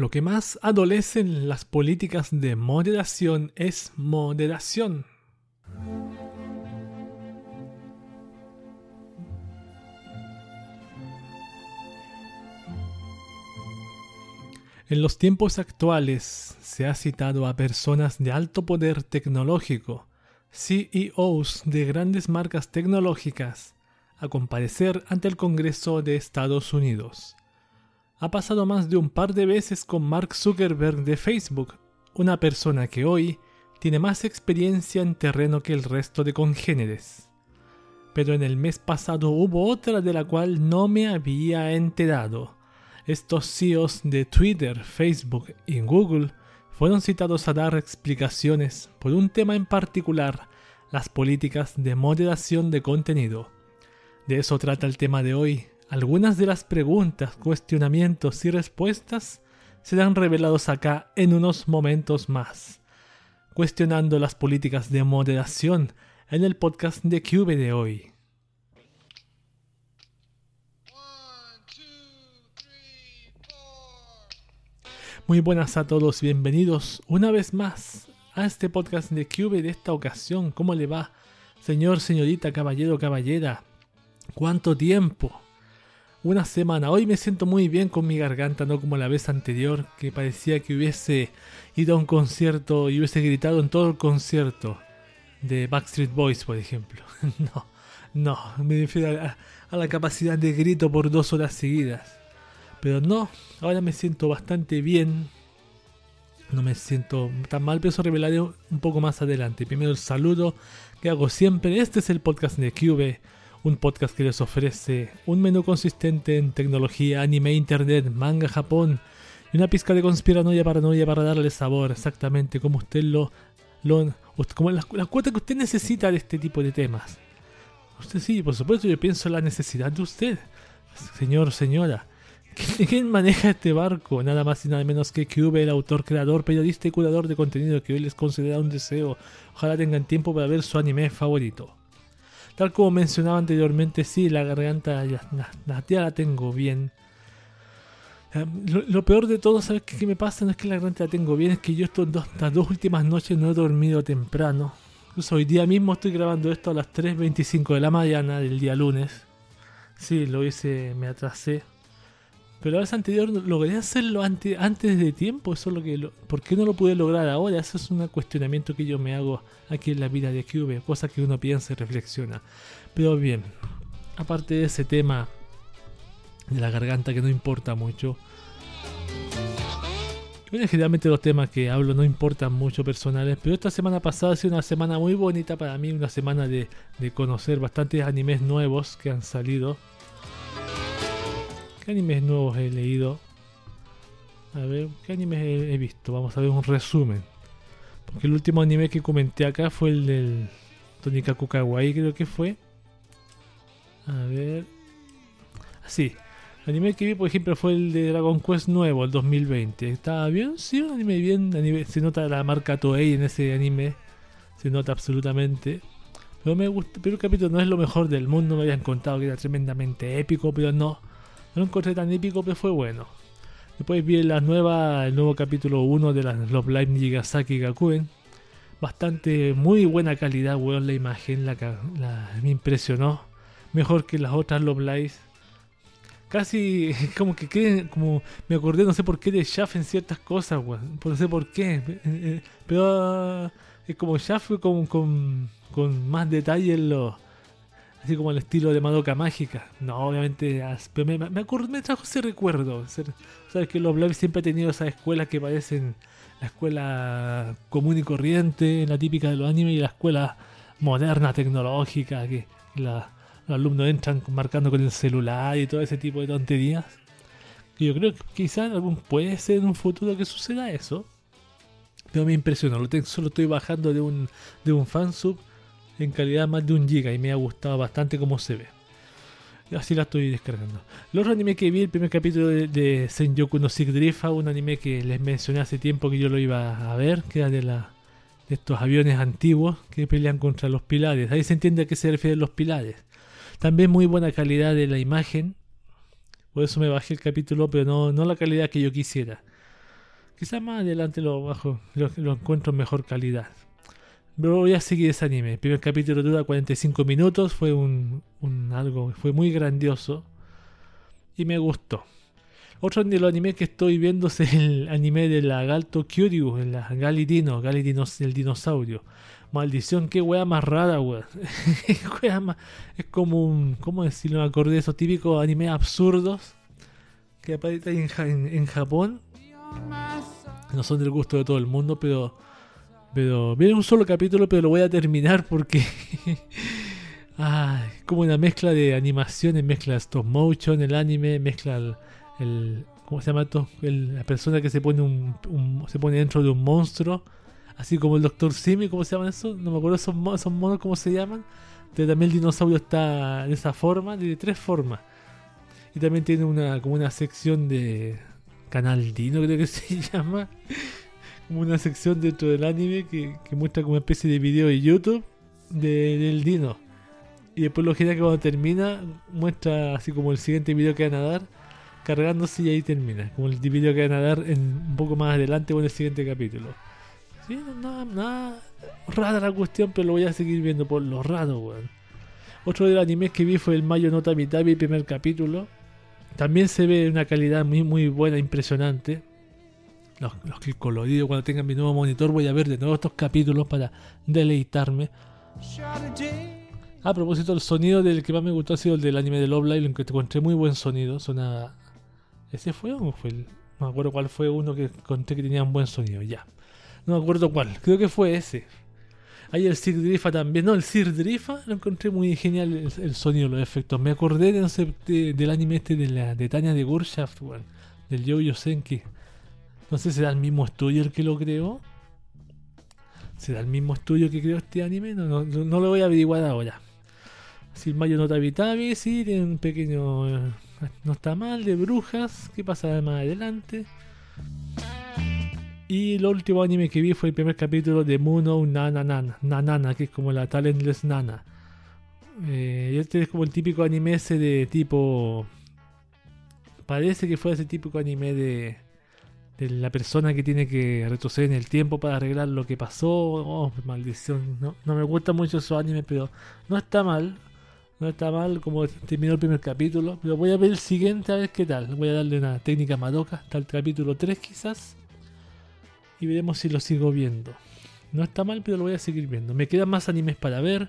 Lo que más adolecen las políticas de moderación es moderación. En los tiempos actuales se ha citado a personas de alto poder tecnológico, CEOs de grandes marcas tecnológicas, a comparecer ante el Congreso de Estados Unidos. Ha pasado más de un par de veces con Mark Zuckerberg de Facebook, una persona que hoy tiene más experiencia en terreno que el resto de congéneres. Pero en el mes pasado hubo otra de la cual no me había enterado estos CEOs de Twitter, Facebook y Google fueron citados a dar explicaciones por un tema en particular, las políticas de moderación de contenido. De eso trata el tema de hoy. Algunas de las preguntas, cuestionamientos y respuestas serán revelados acá en unos momentos más. Cuestionando las políticas de moderación en el podcast de Cube de hoy. Muy buenas a todos, bienvenidos una vez más a este podcast de Cube de esta ocasión. ¿Cómo le va, señor, señorita, caballero, caballera? ¿Cuánto tiempo? Una semana. Hoy me siento muy bien con mi garganta, no como la vez anterior, que parecía que hubiese ido a un concierto y hubiese gritado en todo el concierto de Backstreet Boys, por ejemplo. no, no, me refiero a, la capacidad de grito por dos horas seguidas. Pero no, ahora me siento bastante bien. No me siento tan mal, pero eso revelaré un poco más adelante. Primero el saludo que hago siempre. Este es el podcast de Cube, un podcast que les ofrece un menú consistente en tecnología, anime, internet, manga, Japón y una pizca de conspiranoia, paranoia para darle sabor, exactamente como usted lo, lo como la, la cuota que usted necesita de este tipo de temas. Usted sí, por supuesto, yo pienso en la necesidad de usted, señor, señora. ¿Quién maneja este barco? Nada más y nada menos que Cube, el autor, creador, periodista y curador de contenido que hoy les considera un deseo. Ojalá tengan tiempo para ver su anime favorito. Tal como mencionaba anteriormente, sí, la garganta ya la, la tengo bien. Lo, peor de todo, ¿sabes qué, me pasa? No es que la garganta la tengo bien, es que yo estos dos, estas dos últimas noches no he dormido temprano. Incluso hoy día mismo estoy grabando esto a las 3.25 de la mañana del día lunes. Sí, lo hice, me atrasé pero la vez anterior logré hacerlo antes, antes de tiempo. Eso es lo que ¿Por qué no lo pude lograr ahora? Eso es un cuestionamiento que yo me hago aquí en la vida de Cube. Cosas que uno piensa y reflexiona. Pero bien, aparte de ese tema de la garganta que no importa mucho. Bueno, generalmente los temas que hablo no importan mucho personales, pero esta semana pasada ha sido una semana muy bonita para mí, una semana de, de conocer bastantes animes nuevos que han salido ¿Qué animes nuevos he leído? A ver, ¿qué animes he, visto? Vamos a ver un resumen. Porque el último anime que comenté acá fue el del Tonikaku Kawaii, creo que fue. A ver. Sí. El anime que vi, por ejemplo, fue el de Dragon Quest nuevo, el 2020. ¿Estaba bien? Sí, un anime bien. se nota la marca Toei en ese anime. Se nota absolutamente. Pero me gusta. Pero el capítulo no es lo mejor del mundo. Me habían contado que era tremendamente épico, pero no. No lo encontré tan épico, pero fue bueno. Después vi la nueva, el nuevo capítulo 1 de las Love Live Nigasaki Gakuen. Bastante, muy buena calidad, weón, la imagen, la, me impresionó. Mejor que las otras Love Live. Casi como que creen, como me acordé, no sé por qué de Shaft en ciertas cosas, weón. No sé por qué. Eh, eh, pero es como Shaft con, con, con más detalle en los así como el estilo de Madoka Mágica. No, obviamente, pero me, me, me trajo ese recuerdo. Sabes que los Live siempre ha tenido esas escuelas que parecen la escuela común y corriente, la típica de los animes, y la escuela moderna, tecnológica, que los alumnos entran marcando con el celular y todo ese tipo de tonterías. Y yo creo que quizás algún, puede ser en un futuro que suceda eso. Pero me impresionó, lo solo estoy bajando de un, de un fansub en calidad más de un giga y me ha gustado bastante cómo se ve. Así la estoy descargando. Otro anime que vi, el primer capítulo de, de Senjoku no Sigdrifa, un anime que les mencioné hace tiempo que yo lo iba a ver, que era de, la, de estos aviones antiguos que pelean contra los pilares. Ahí se entiende a qué se refieren los pilares. También muy buena calidad de la imagen. Por eso me bajé el capítulo, pero no, no la calidad que yo quisiera. Quizás más adelante lo bajo, lo, lo encuentro en mejor calidad. Voy a seguir ese anime. El primer capítulo dura 45 minutos, fue un, algo, fue muy grandioso y me gustó. Otro de los animes que estoy viendo es el anime de la Galto Kyuryu, el Galidino, Galidino, el dinosaurio. Maldición, qué wea más rara, weón. es como un, ¿cómo decirlo? Me acordé de esos típicos animes absurdos que aparecen en, en, Japón. No son del gusto de todo el mundo, pero pero viene un solo capítulo, pero lo voy a terminar porque Ay, como una mezcla de animaciones, mezcla stop motion, el anime, mezcla el, ¿cómo se llama esto? la persona que se pone un, se pone dentro de un monstruo, así como el Doctor Simi, ¿cómo se llama eso? No me acuerdo esos, esos monos cómo se llaman. Pero también el dinosaurio está de esa forma, de tres formas. Y también tiene una como una sección de Canal Dino, creo que se llama. Una sección dentro del anime que, muestra como una especie de video de YouTube del Dino. Y después lo general que cuando termina muestra así como el siguiente video que van a dar cargándose y ahí termina. Como el video que van a dar en, un poco más adelante con el siguiente capítulo. Sí, nada, nada rara la cuestión, pero lo voy a seguir viendo por lo raro, weón. Otro de los animes que vi fue el Mayo Nota Mitabi, primer capítulo. También se ve una calidad muy muy buena, impresionante. Los, los coloridos, cuando tenga mi nuevo monitor voy a ver de nuevo estos capítulos para deleitarme. A propósito, el sonido del que más me gustó ha sido el del anime de Love Live, en que encontré muy buen sonido. Suena. ¿Ese fue o fue el.? No me acuerdo cuál fue uno que encontré que tenía un buen sonido, ya. No me acuerdo cuál, creo que fue ese. Ahí el Sir Drifa también. No, el Sir Drifa lo encontré muy genial el, sonido, los efectos. Me acordé de, sé, del anime este de, la, de Tanya de Gurshaft, del Yo-Yo Senki. No sé si será el mismo estudio el que lo creó. ¿Será el mismo estudio que creó este anime? No, no, no lo voy a averiguar ahora. Si Mayo Nota Vitavi, sí, tiene un pequeño. Eh, no está mal, de brujas. ¿Qué pasa más adelante? Y el último anime que vi fue el primer capítulo de Muno Nana Nana, Nanana, que es como la Talentless Nana. Eh, este es como el típico anime ese de tipo. Parece que fue ese típico anime de, la persona que tiene que retroceder en el tiempo para arreglar lo que pasó. Oh, maldición. No, no me gusta mucho esos animes, pero no está mal. No está mal como terminó el primer capítulo. Pero voy a ver el siguiente a ver qué tal. Voy a darle una técnica madoka hasta el capítulo 3 quizás. Y veremos si lo sigo viendo. No está mal, pero lo voy a seguir viendo. Me quedan más animes para ver.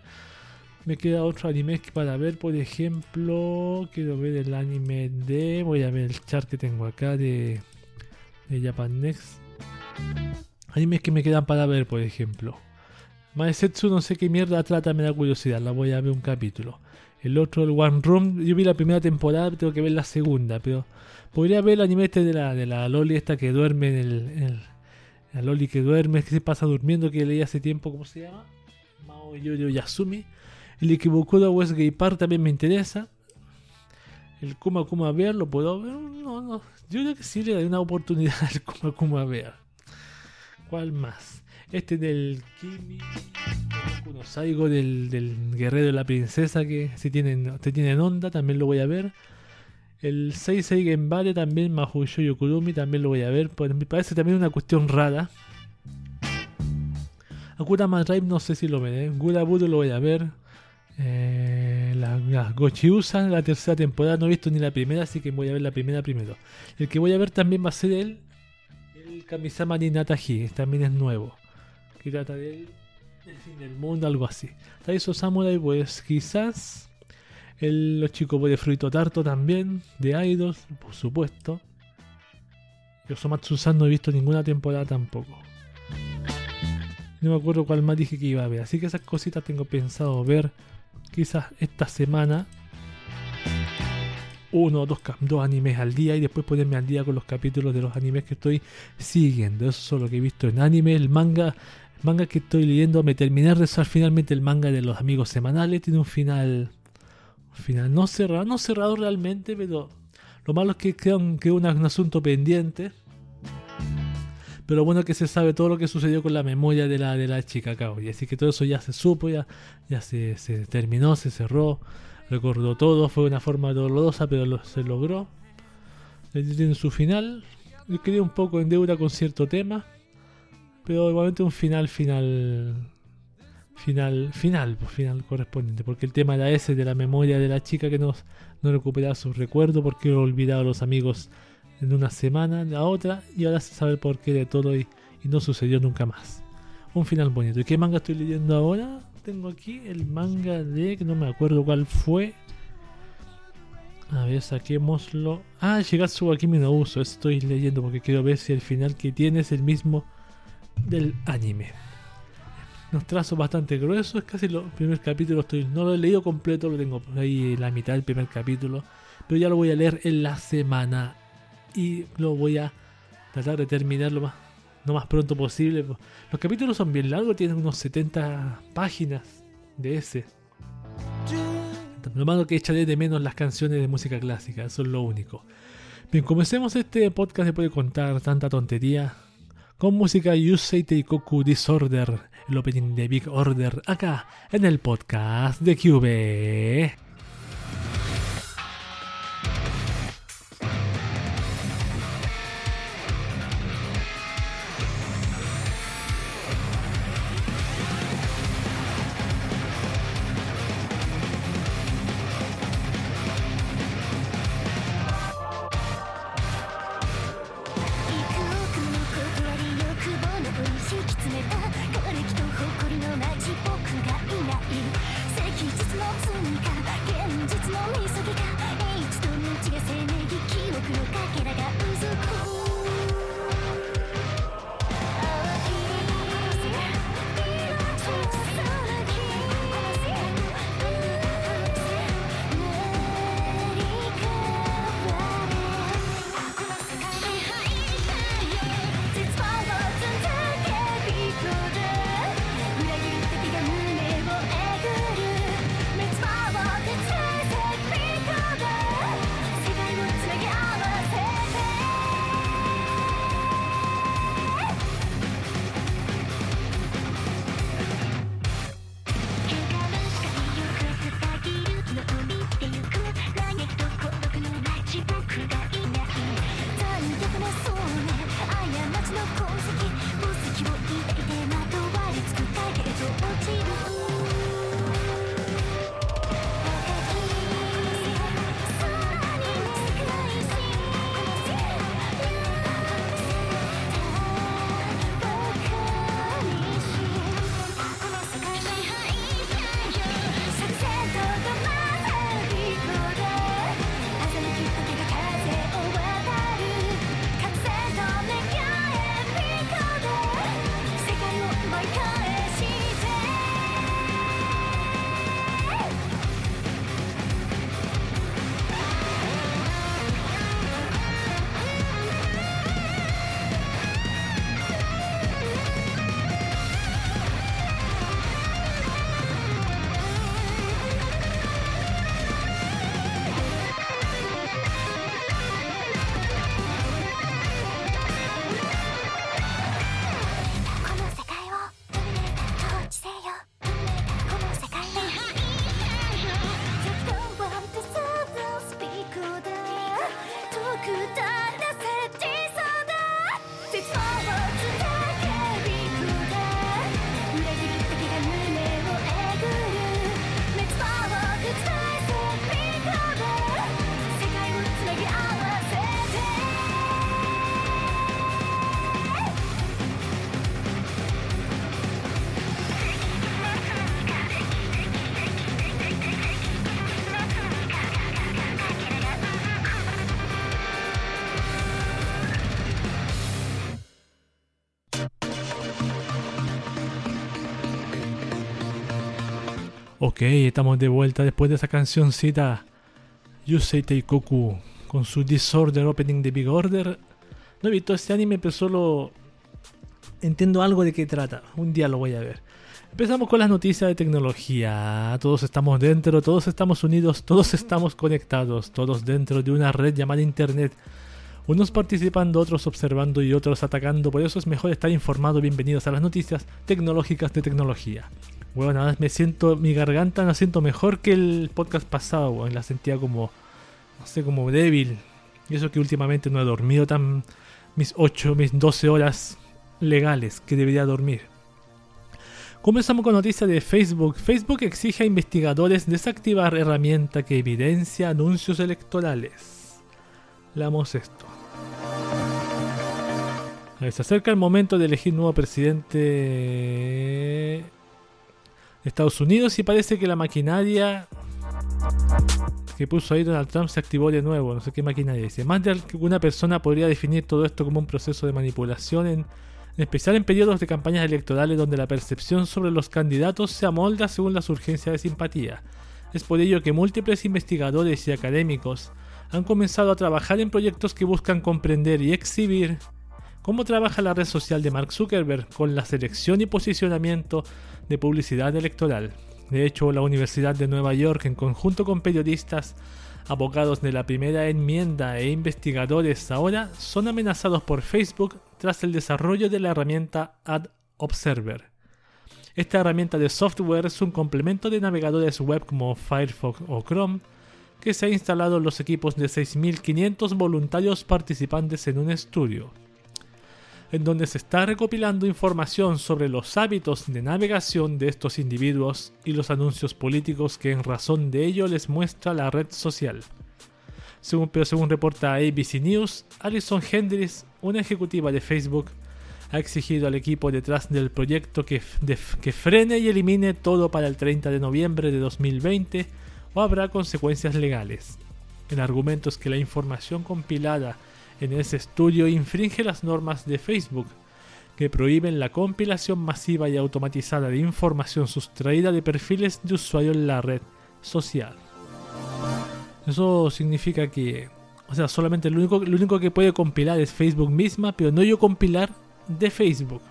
Me queda otro anime para ver. Por ejemplo, quiero ver el anime de... Voy a ver el chart que tengo acá de, de Japan Next. Animes que me quedan para ver, por ejemplo. Maesetsu no sé qué mierda trata, me da curiosidad. La voy a ver un capítulo. El otro, el One Room, yo vi la primera temporada, tengo que ver la segunda, pero podría ver el anime este de la, de la Loli esta que duerme en el, la Loli que duerme, que se pasa durmiendo, que leí hace tiempo, ¿cómo se llama? Mao Yoyo Yasumi. El de Westgate Park también me interesa. El Kuma Kuma Bear, ¿lo puedo ver? No, no. Yo creo que sí le doy una oportunidad al Kuma Kuma Bear. ¿Cuál más? Este del Kimi Saigo del, del guerrero de la princesa que si tienen, te tienen onda, también lo voy a ver. El 66 Genbare también, Mahouyo Yokurumi también lo voy a ver. Pues me parece también una cuestión rara. Akutama Drive no sé si lo veré. Gura lo voy a ver. Eh, la, la Gochiusa, la tercera temporada, no he visto ni la primera, así que voy a ver la primera primero. El que voy a ver también va a ser el, el Kamisama ni Nataji, también es nuevo. Que trata del, fin del mundo, algo así. Taiso Samurai, pues quizás. El, los chicos de Fruito Tarto también, de Idols, por supuesto. Yo Somatsu-san no he visto ninguna temporada tampoco. No me acuerdo cuál más dije que iba a ver. Así que esas cositas tengo pensado ver quizás esta semana. Uno o dos, dos animes al día y después ponerme al día con los capítulos de los animes que estoy siguiendo. Eso es lo que he visto en anime. El manga manga que estoy leyendo, me terminé de rezar finalmente el manga de los amigos semanales. Tiene un final, final no cerrado, no cerrado realmente, pero lo malo es que queda un, un, asunto pendiente. Pero bueno que se sabe todo lo que sucedió con la memoria de la, de la chica Y Así que todo eso ya se supo, ya, ya se, se terminó, se cerró, recordó todo, fue una forma dolorosa, pero se logró. Tiene su final. yo quedé un poco en deuda con cierto tema, pero igualmente un final, final, final, final, pues, final correspondiente, porque el tema era ese de la memoria de la chica que no, no recuperaba sus recuerdos porque he olvidado a los amigos en una semana, la otra, y ahora se sabe el porqué de todo y, y no sucedió nunca más. Un final bonito. ¿Y qué manga estoy leyendo ahora? Tengo aquí el manga de que no me acuerdo cuál fue. A ver, saquémoslo. Ah, Shigatsu Akimi no Uso. Estoy leyendo porque quiero ver si el final que tiene es el mismo del anime. Unos trazos bastante gruesos. Es casi el primer capítulo. Estoy, no lo he leído completo. Lo tengo por ahí la mitad del primer capítulo. Pero ya lo voy a leer en la semana. Y lo voy a tratar de terminar lo más, lo más pronto posible. Los capítulos son bien largos. Tienen unos 70 páginas de ese. Lo malo que echaré de menos las canciones de música clásica, eso es lo único. Bien, comencemos este podcast después de contar tanta tontería con música Yusei Teikoku Disorder, el opening de Big Order, acá en el podcast de Cube. Ok, estamos de vuelta después de esa cancioncita Yusei Teikoku con su Disorder Opening de Big Order. No he visto este anime, pero solo entiendo algo de qué trata. Un día lo voy a ver. Empezamos con las noticias de tecnología. Todos estamos dentro, todos estamos unidos, todos estamos conectados, todos dentro de una red llamada Internet. Unos participando, otros observando y otros atacando. Por eso es mejor estar informado. Bienvenidos a las noticias tecnológicas de tecnología. Bueno, nada, me siento, mi garganta la siento mejor que el podcast pasado, weón. La sentía como, no sé, como débil. Y eso que últimamente no he dormido tan mis 8, mis 12 horas legales que debería dormir. Comenzamos con noticias de Facebook. Facebook exige a investigadores desactivar herramienta que evidencia anuncios electorales. Leamos esto. Se acerca el momento de elegir nuevo presidente de Estados Unidos y parece que la maquinaria que puso ahí Donald Trump se activó de nuevo. No sé qué maquinaria dice. Más de alguna persona podría definir todo esto como un proceso de manipulación, en, en especial en periodos de campañas electorales donde la percepción sobre los candidatos se amolda según las urgencias de simpatía. Es por ello que múltiples investigadores y académicos han comenzado a trabajar en proyectos que buscan comprender y exhibir cómo trabaja la red social de Mark Zuckerberg con la selección y posicionamiento de publicidad electoral. De hecho, la Universidad de Nueva York, en conjunto con periodistas, abogados de la primera enmienda e investigadores ahora, son amenazados por Facebook tras el desarrollo de la herramienta Ad Observer. Esta herramienta de software es un complemento de navegadores web como Firefox o Chrome, que se ha instalado en los equipos de 6.500 voluntarios participantes en un estudio en donde se está recopilando información sobre los hábitos de navegación de estos individuos y los anuncios políticos que en razón de ello les muestra la red social. Según, pero según reporta ABC News, Alison Hendricks, una ejecutiva de Facebook, ha exigido al equipo detrás del proyecto que, que frene y elimine todo para el 30 de noviembre de 2020 o habrá consecuencias legales. El argumento es que la información compilada en ese estudio infringe las normas de Facebook, que prohíben la compilación masiva y automatizada de información sustraída de perfiles de usuario en la red social. Eso significa que, o sea, solamente lo único, que puede compilar es Facebook misma, pero no yo compilar de Facebook.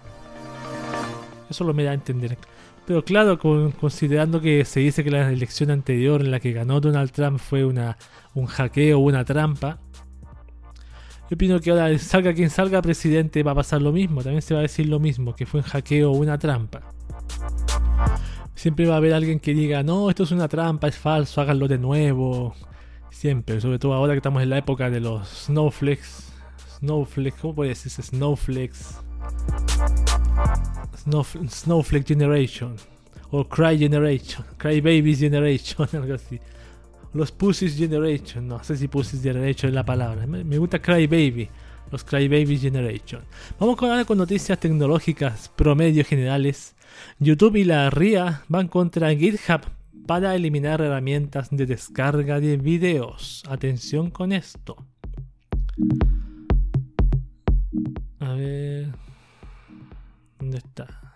Eso lo me da a entender. Pero claro, considerando que se dice que la elección anterior en la que ganó Donald Trump fue una, un hackeo o una trampa, yo opino que ahora salga quien salga presidente va a pasar lo mismo. También se va a decir lo mismo, que fue un hackeo o una trampa. Siempre va a haber alguien que diga, no, esto es una trampa, es falso, háganlo de nuevo. Siempre, sobre todo ahora que estamos en la época de los snowflakes. Snowflakes, ¿cómo puede decirse? Snowflakes. snowflake Generation. O Cry Generation. Cry Babies Generation, algo así. Los Pussies Generation, no sé si Pussies Generation es la palabra. Me gusta Cry Baby, los Cry Baby Generation. Vamos ahora con noticias tecnológicas promedio generales. YouTube y la RIA van contra GitHub para eliminar herramientas de descarga de videos. Atención con esto. A ver. ¿Dónde está?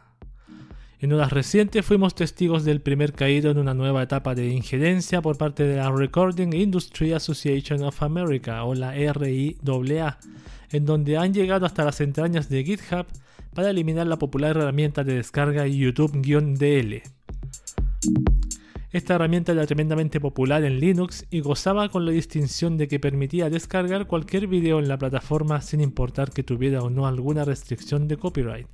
En unas recientes fuimos testigos del primer caído en una nueva etapa de injerencia por parte de la Recording Industry Association of America o la RIAA, en donde han llegado hasta las entrañas de GitHub para eliminar la popular herramienta de descarga YouTube-DL. Esta herramienta era tremendamente popular en Linux y gozaba con la distinción de que permitía descargar cualquier video en la plataforma sin importar que tuviera o no alguna restricción de copyright.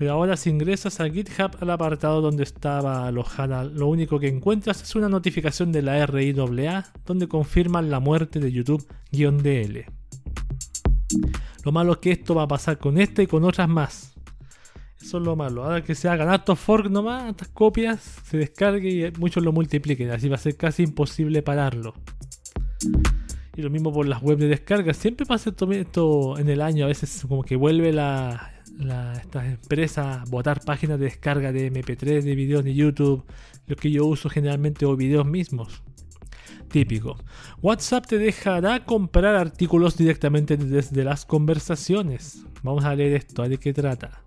Pero ahora si ingresas a GitHub al apartado donde estaba alojada, lo único que encuentras es una notificación de la RIAA donde confirman la muerte de YouTube-DL. Lo malo es que esto va a pasar con esta y con otras más. Eso es lo malo. Ahora que se hagan estos fork nomás, estas copias, se descargue y muchos lo multipliquen. Así va a ser casi imposible pararlo. Y lo mismo por las web de descarga. Siempre pasa esto en el año. A veces como que vuelve la, estas empresas botar páginas de descarga de MP3, de videos de YouTube, los que yo uso generalmente o videos mismos. Típico. WhatsApp te dejará comprar artículos directamente desde las conversaciones. Vamos a leer esto, de qué trata.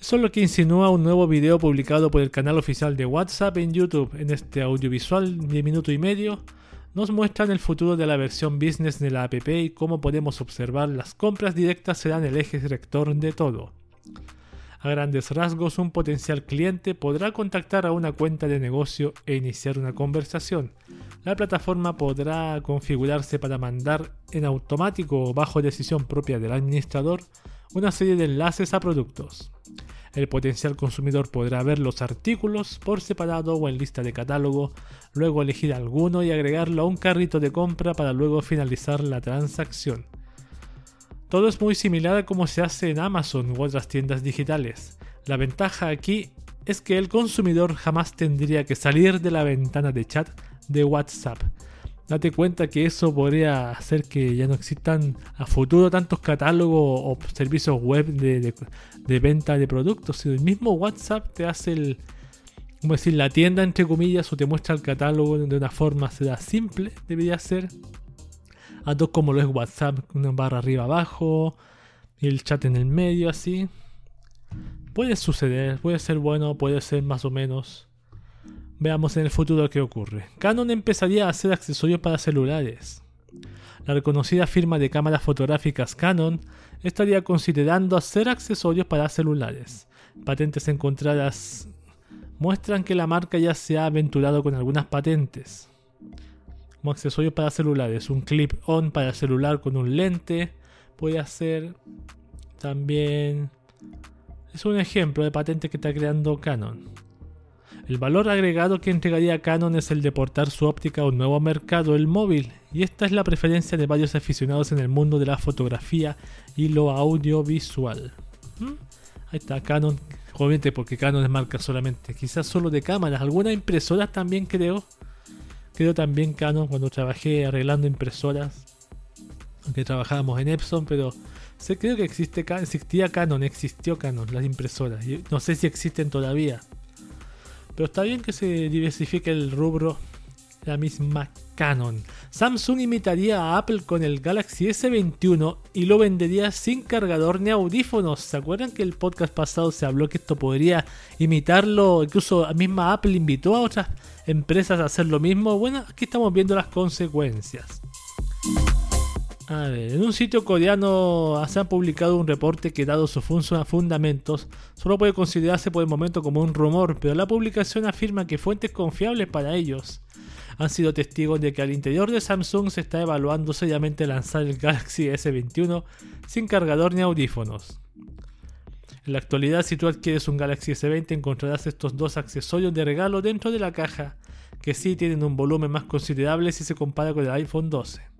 Eso es lo que insinúa un nuevo video publicado por el canal oficial de WhatsApp en YouTube. En este audiovisual de minuto y medio, nos muestran el futuro de la versión business de la app y cómo podemos observar las compras directas serán el eje rector de todo. A grandes rasgos, un potencial cliente podrá contactar a una cuenta de negocio e iniciar una conversación. La plataforma podrá configurarse para mandar en automático o bajo decisión propia del administrador una serie de enlaces a productos. El potencial consumidor podrá ver los artículos por separado o en lista de catálogo, luego elegir alguno y agregarlo a un carrito de compra para luego finalizar la transacción. Todo es muy similar a como se hace en Amazon u otras tiendas digitales. La ventaja aquí es que el consumidor jamás tendría que salir de la ventana de chat de WhatsApp. Date cuenta que eso podría hacer que ya no existan a futuro tantos catálogos o servicios web de, venta de productos. Si el mismo WhatsApp te hace el, como decir, la tienda entre comillas o te muestra el catálogo de una forma será simple, debería ser. A dos como lo es WhatsApp, una barra arriba abajo y el chat en el medio así. Puede suceder, puede ser bueno, puede ser más o menos. Veamos en el futuro qué ocurre. Canon empezaría a hacer accesorios para celulares. La reconocida firma de cámaras fotográficas Canon estaría considerando hacer accesorios para celulares. Patentes encontradas muestran que la marca ya se ha aventurado con algunas patentes. Como accesorios para celulares, un clip-on para celular con un lente puede hacer también... Es un ejemplo de patente que está creando Canon. El valor agregado que entregaría Canon es el de portar su óptica a un nuevo mercado, el móvil, y esta es la preferencia de varios aficionados en el mundo de la fotografía y lo audiovisual. ¿Mm? Ahí está Canon, obviamente porque Canon es marca solamente, quizás solo de cámaras, algunas impresoras también creo. Creo también Canon cuando trabajé arreglando impresoras, aunque trabajábamos en Epson, pero sé, creo que existía Canon, existió Canon, las impresoras. No sé si existen todavía. Pero está bien que se diversifique el rubro. La misma Canon. Samsung imitaría a Apple con el Galaxy S21 y lo vendería sin cargador ni audífonos. ¿Se acuerdan que el podcast pasado se habló que esto podría imitarlo? Incluso la misma Apple invitó a otras empresas a hacer lo mismo. Bueno, aquí estamos viendo las consecuencias. En un sitio coreano se ha publicado un reporte que dado sus fundamentos, solo puede considerarse por el momento como un rumor, pero la publicación afirma que fuentes confiables para ellos han sido testigos de que al interior de Samsung se está evaluando seriamente lanzar el Galaxy S21 sin cargador ni audífonos. En la actualidad, si tú adquieres un Galaxy S20 encontrarás estos dos accesorios de regalo dentro de la caja, que sí tienen un volumen más considerable si se compara con el iPhone 12.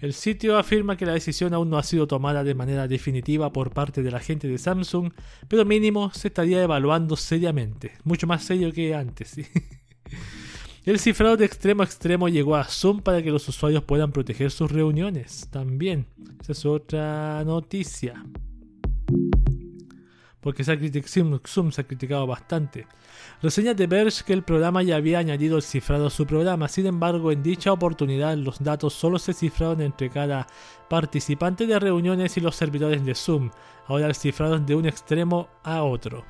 El sitio afirma que la decisión aún no ha sido tomada de manera definitiva por parte de la gente de Samsung, pero mínimo se estaría evaluando seriamente, mucho más serio que antes. El cifrado de extremo a extremo llegó a Zoom para que los usuarios puedan proteger sus reuniones. También, esa es otra noticia. Porque Zoom se ha criticado bastante. Reseñas de Verge que el programa ya había añadido el cifrado a su programa, sin embargo en dicha oportunidad los datos solo se cifraron entre cada participante de reuniones y los servidores de Zoom, ahora el cifrado es de un extremo a otro.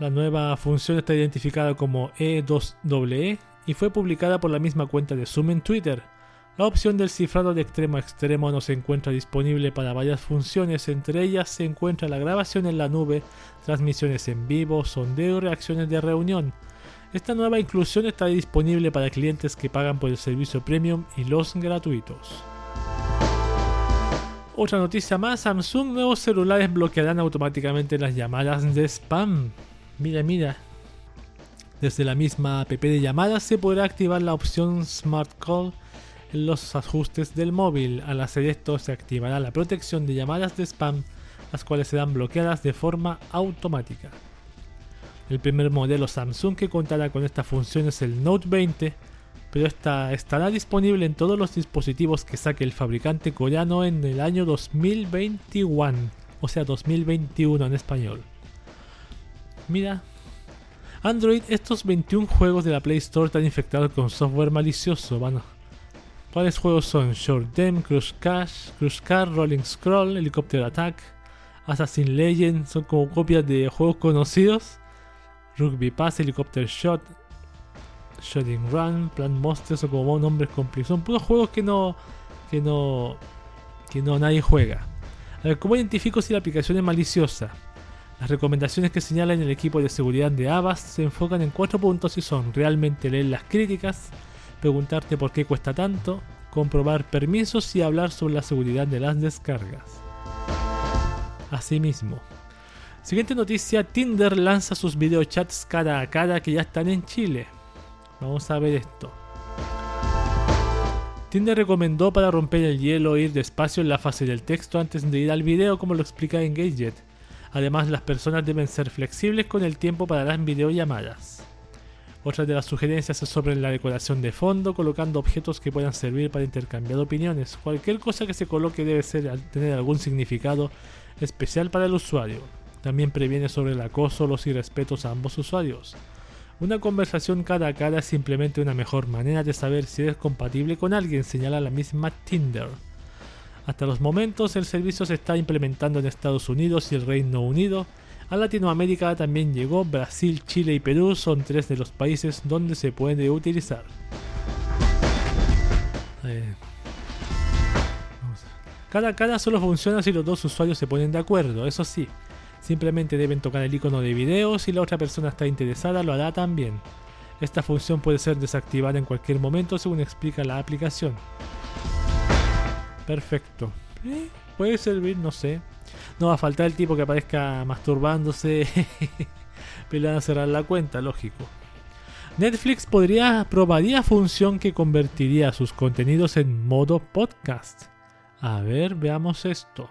La nueva función está identificada como E2EE e y fue publicada por la misma cuenta de Zoom en Twitter. La opción del cifrado de extremo a extremo no se encuentra disponible para varias funciones, entre ellas se encuentra la grabación en la nube, transmisiones en vivo, sondeo y reacciones de reunión. Esta nueva inclusión está disponible para clientes que pagan por el servicio premium y los gratuitos. Otra noticia más, Samsung nuevos celulares bloquearán automáticamente las llamadas de spam. Mira, mira. Desde la misma app de llamadas se podrá activar la opción Smart Call los ajustes del móvil. Al hacer esto se activará la protección de llamadas de spam, las cuales serán bloqueadas de forma automática. El primer modelo Samsung que contará con esta función es el Note 20, pero esta estará disponible en todos los dispositivos que saque el fabricante coreano en el año 2021, o sea 2021 en español. Mira, Android, estos 21 juegos de la Play Store están infectados con software malicioso. Bueno, ¿Cuáles juegos son? Short Dem, Crush Cash, Crush Car, Rolling Scroll, Helicopter Attack, Assassin Legend, son como copias de juegos conocidos. Rugby Pass, Helicopter Shot, Shooting Run, Plant Monsters son como nombres complicados. Son puros juegos que no. que no. que no nadie juega. A ver, ¿cómo identifico si la aplicación es maliciosa? Las recomendaciones que señala en el equipo de seguridad de Avast se enfocan en cuatro puntos y son realmente leer las críticas, preguntarte por qué cuesta tanto, comprobar permisos y hablar sobre la seguridad de las descargas. Asimismo, siguiente noticia, Tinder lanza sus videochats cara a cara que ya están en Chile. Vamos a ver esto. Tinder recomendó para romper el hielo ir despacio en la fase del texto antes de ir al video como lo explica Engadget. Además, las personas deben ser flexibles con el tiempo para las videollamadas. Otra de las sugerencias es sobre la decoración de fondo, colocando objetos que puedan servir para intercambiar opiniones. Cualquier cosa que se coloque debe ser, tener algún significado especial para el usuario. También previene sobre el acoso los irrespetos a ambos usuarios. Una conversación cara a cara es simplemente una mejor manera de saber si eres compatible con alguien, señala la misma Tinder. Hasta los momentos el servicio se está implementando en Estados Unidos y el Reino Unido. A Latinoamérica también llegó, Brasil, Chile y Perú son tres de los países donde se puede utilizar. Eh, cara a cara solo funciona si los dos usuarios se ponen de acuerdo, eso sí. Simplemente deben tocar el icono de video, si la otra persona está interesada lo hará también. Esta función puede ser desactivada en cualquier momento según explica la aplicación. Perfecto. Eh, puede servir, no sé. No va a faltar el tipo que aparezca masturbándose. Pero a cerrar la cuenta, lógico. Netflix podría probaría función que convertiría sus contenidos en modo podcast. A ver, veamos esto.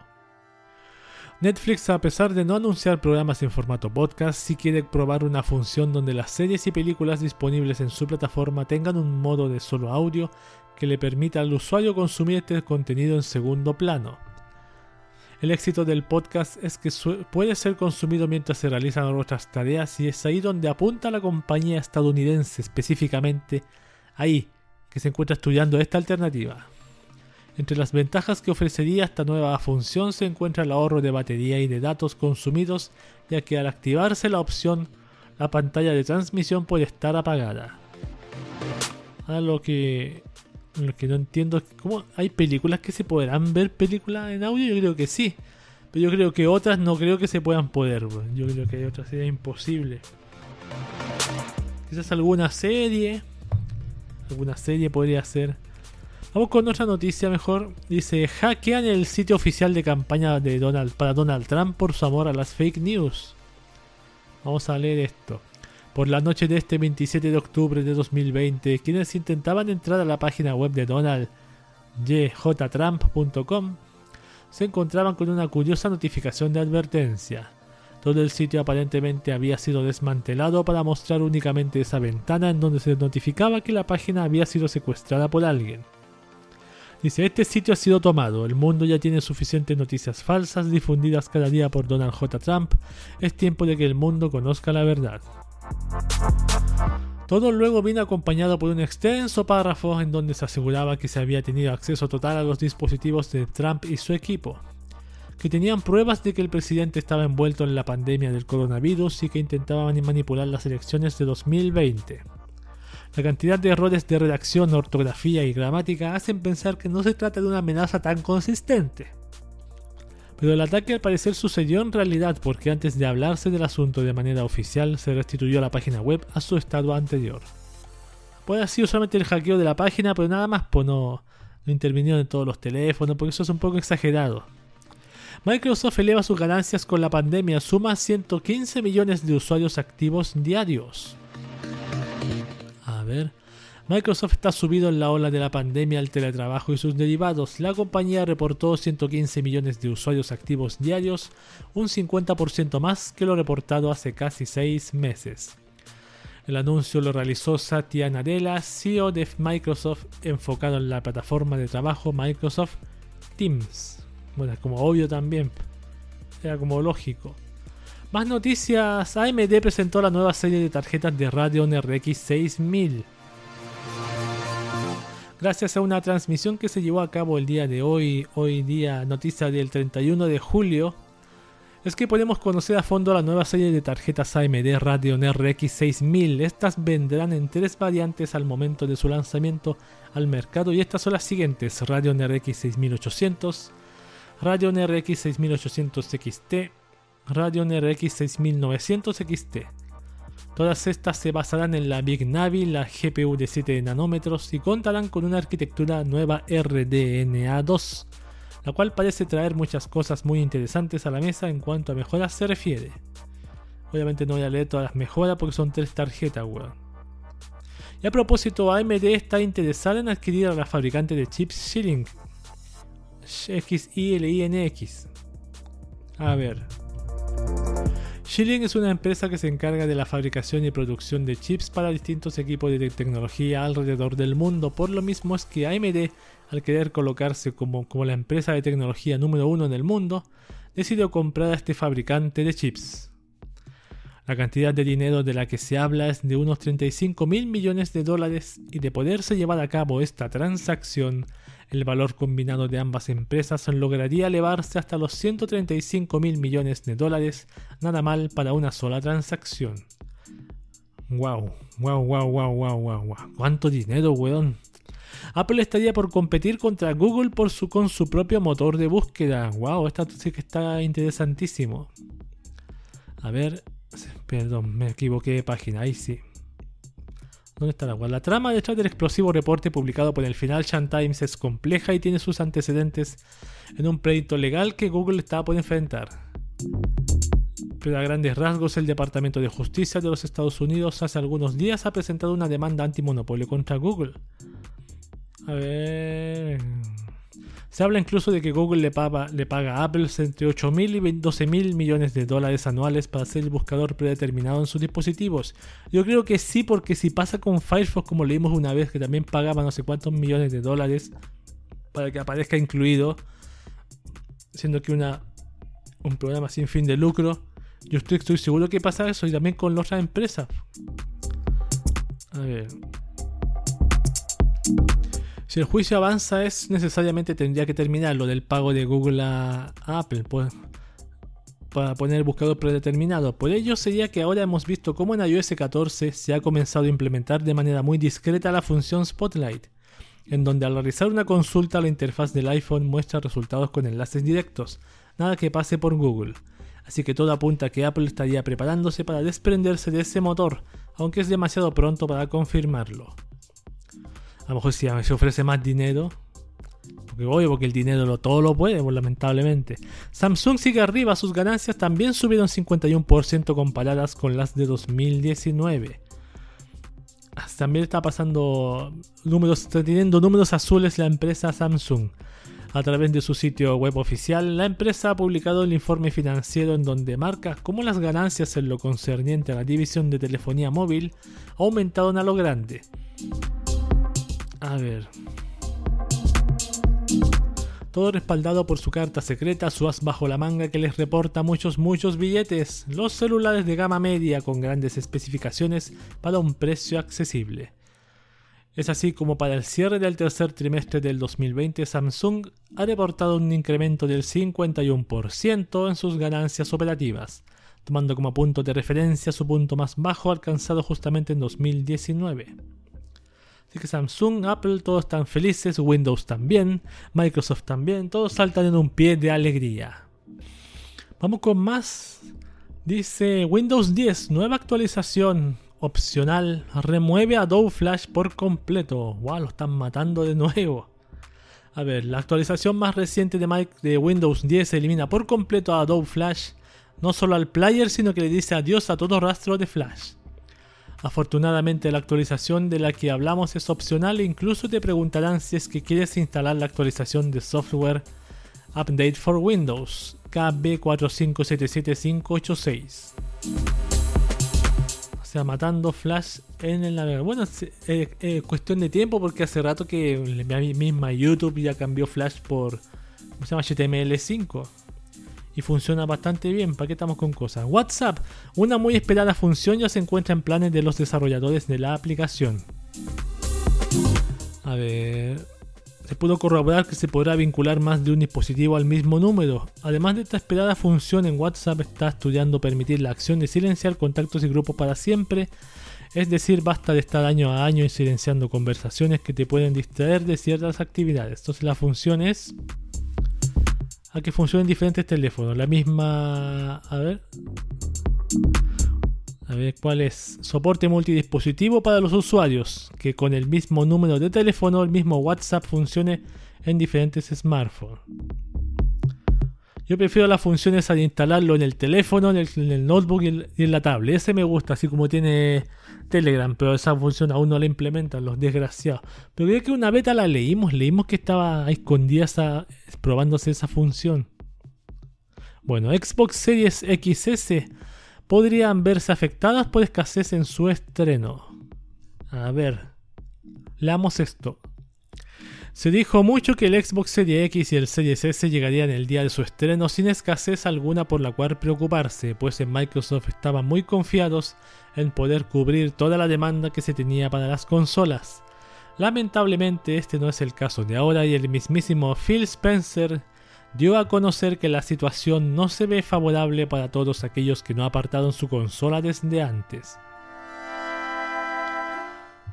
Netflix, a pesar de no anunciar programas en formato podcast, sí quiere probar una función donde las series y películas disponibles en su plataforma tengan un modo de solo audio que le permita al usuario consumir este contenido en segundo plano. El éxito del podcast es que puede ser consumido mientras se realizan otras tareas y es ahí donde apunta la compañía estadounidense específicamente, ahí que se encuentra estudiando esta alternativa. Entre las ventajas que ofrecería esta nueva función se encuentra el ahorro de batería y de datos consumidos, ya que al activarse la opción, la pantalla de transmisión puede estar apagada. Ahora lo que, lo que no entiendo es cómo hay películas que se podrán ver películas en audio, yo creo que sí. Pero yo creo que otras no creo que se puedan poder. Yo creo que hay otras sería imposible. Quizás alguna serie. Alguna serie podría ser Vamos con otra noticia mejor. Dice, hackean el sitio oficial de campaña de Donald para Donald Trump por su amor a las fake news. Vamos a leer esto. Por la noche de este 27 de octubre de 2020, quienes intentaban entrar a la página web de Donald yjtrump.com se encontraban con una curiosa notificación de advertencia. Todo el sitio aparentemente había sido desmantelado para mostrar únicamente esa ventana en donde se notificaba que la página había sido secuestrada por alguien. Dice, este sitio ha sido tomado, el mundo ya tiene suficientes noticias falsas difundidas cada día por Donald J. Trump, es tiempo de que el mundo conozca la verdad. Todo luego vino acompañado por un extenso párrafo en donde se aseguraba que se había tenido acceso total a los dispositivos de Trump y su equipo, que tenían pruebas de que el presidente estaba envuelto en la pandemia del coronavirus y que intentaban manipular las elecciones de 2020. La cantidad de errores de redacción, ortografía y gramática hacen pensar que no se trata de una amenaza tan consistente. Pero el ataque al parecer sucedió en realidad porque antes de hablarse del asunto de manera oficial se restituyó la página web a su estado anterior. Puede haber sido solamente el hackeo de la página, pero nada más pues no, no intervinieron en todos los teléfonos, porque eso es un poco exagerado. Microsoft eleva sus ganancias con la pandemia, suma 115 millones de usuarios activos diarios ver. Microsoft está subido en la ola de la pandemia, el teletrabajo y sus derivados. La compañía reportó 115 millones de usuarios activos diarios, un 50% más que lo reportado hace casi 6 meses. El anuncio lo realizó Satya Nadella, CEO de Microsoft, enfocado en la plataforma de trabajo Microsoft Teams. Bueno, como obvio también. Era como lógico. Más noticias, AMD presentó la nueva serie de tarjetas de Radeon RX 6000. Gracias a una transmisión que se llevó a cabo el día de hoy, hoy día noticia del 31 de julio, es que podemos conocer a fondo la nueva serie de tarjetas AMD Radeon RX 6000. Estas vendrán en tres variantes al momento de su lanzamiento al mercado y estas son las siguientes: Radeon RX 6800, Radeon RX 6800 XT, Radeon RX 6900 XT. Todas estas se basarán en la Big Navi, la GPU de 7 nanómetros y contarán con una arquitectura nueva RDNA2, la cual parece traer muchas cosas muy interesantes a la mesa en cuanto a mejoras se refiere. Obviamente no voy a leer todas las mejoras porque son tres tarjetas, weón. Y a propósito, AMD está interesada en adquirir a la fabricante de chips Shilling. X-I-L-I-N-X. A ver. Shilling es una empresa que se encarga de la fabricación y producción de chips para distintos equipos de tecnología alrededor del mundo. Por lo mismo es que AMD, al querer colocarse como, como la empresa de tecnología número uno en el mundo, decidió comprar a este fabricante de chips. La cantidad de dinero de la que se habla es de unos 35 mil millones de dólares y de poderse llevar a cabo esta transacción, el valor combinado de ambas empresas lograría elevarse hasta los 135 mil millones de dólares, nada mal para una sola transacción. Wow, wow, wow, wow, wow, wow, wow. ¿Cuánto dinero, weón? Apple estaría por competir contra Google por su, con su propio motor de búsqueda. Wow, esto sí que está interesantísimo. A ver, Perdón, me equivoqué de página, ahí. ¿Dónde está la web? La trama detrás del explosivo reporte publicado por el Financial Times es compleja y tiene sus antecedentes en un proyecto legal que Google estaba por enfrentar. Pero a grandes rasgos, el Departamento de Justicia de los Estados Unidos hace algunos días ha presentado una demanda antimonopolio contra Google. A ver. Se habla incluso de que Google le paga, le paga a Apple entre 8.000 y 12.000 millones de dólares anuales para hacer el buscador predeterminado en sus dispositivos. Yo creo que sí, porque si pasa con Firefox, como leímos una vez, que también pagaba no sé cuántos millones de dólares para que aparezca incluido, siendo que una, un programa sin fin de lucro, yo estoy, estoy seguro que pasa eso y también con las otras empresas. A ver. Si el juicio avanza, es necesariamente tendría que terminar lo del pago de Google a, Apple pues, para poner el buscador predeterminado. Por ello sería que ahora hemos visto cómo en iOS 14 se ha comenzado a implementar de manera muy discreta la función Spotlight, en donde al realizar una consulta la interfaz del iPhone muestra resultados con enlaces directos, nada que pase por Google. Así que todo apunta a que Apple estaría preparándose para desprenderse de ese motor, aunque es demasiado pronto para confirmarlo. A lo mejor si se ofrece más dinero. Porque obvio, porque el dinero lo, todo lo puede, pues, lamentablemente. Samsung sigue arriba, sus ganancias también subieron 51% comparadas con las de 2019. Ah, también está pasando números, está teniendo números azules la empresa Samsung. A través de su sitio web oficial, la empresa ha publicado el informe financiero en donde marca cómo las ganancias en lo concerniente a la división de telefonía móvil aumentaron a lo grande. A ver. Todo respaldado por su carta secreta, su as bajo la manga que les reporta muchos, muchos billetes. Los celulares de gama media con grandes especificaciones para un precio accesible. Es así como para el cierre del tercer trimestre del 2020 Samsung ha reportado un incremento del 51% en sus ganancias operativas, tomando como punto de referencia su punto más bajo alcanzado justamente en 2019. Así que Samsung, Apple, todos están felices, Windows también, Microsoft también, todos saltan en un pie de alegría. Vamos con más. Dice Windows 10, nueva actualización opcional, remueve Adobe Flash por completo. Wow, lo están matando de nuevo. A ver, la actualización más reciente de, de Windows 10 elimina por completo a Adobe Flash, no solo al player, sino que le dice adiós a todo rastro de Flash. Afortunadamente la actualización de la que hablamos es opcional e incluso te preguntarán si es que quieres instalar la actualización de software Update for Windows KB4577586. O sea, matando Flash en el navegador. Bueno, es cuestión de tiempo porque hace rato que mi misma YouTube ya cambió Flash por ¿cómo se llama? HTML5 y funciona bastante bien. ¿Para qué estamos con cosas? WhatsApp, una muy esperada función ya se encuentra en planes de los desarrolladores de la aplicación. A ver, se pudo corroborar que se podrá vincular más de un dispositivo al mismo número. Además de esta esperada función en WhatsApp está estudiando permitir la acción de silenciar contactos y grupos para siempre. Es decir, basta de estar año a año silenciando conversaciones que te pueden distraer de ciertas actividades. Entonces la función es a que funcionen diferentes teléfonos. La misma. A ver. A ver cuál es. Soporte multidispositivo para los usuarios. Que con el mismo número de teléfono, el mismo WhatsApp funcione en diferentes smartphones. Yo prefiero las funciones al instalarlo en el teléfono, en el, notebook y en, la tablet. Ese me gusta, así como tiene Telegram, pero esa función aún no la implementan, los desgraciados. Pero creo que una beta la leímos, leímos que estaba escondida esa, probándose esa función. Bueno, Xbox Series XS podrían verse afectadas por escasez en su estreno. A ver, leamos esto. Se dijo mucho que el Xbox Series X y el Series S llegarían el día de su estreno sin escasez alguna por la cual preocuparse, pues en Microsoft estaban muy confiados en poder cubrir toda la demanda que se tenía para las consolas. Lamentablemente este no es el caso de ahora y el mismísimo Phil Spencer dio a conocer que la situación no se ve favorable para todos aquellos que no apartaron su consola desde antes.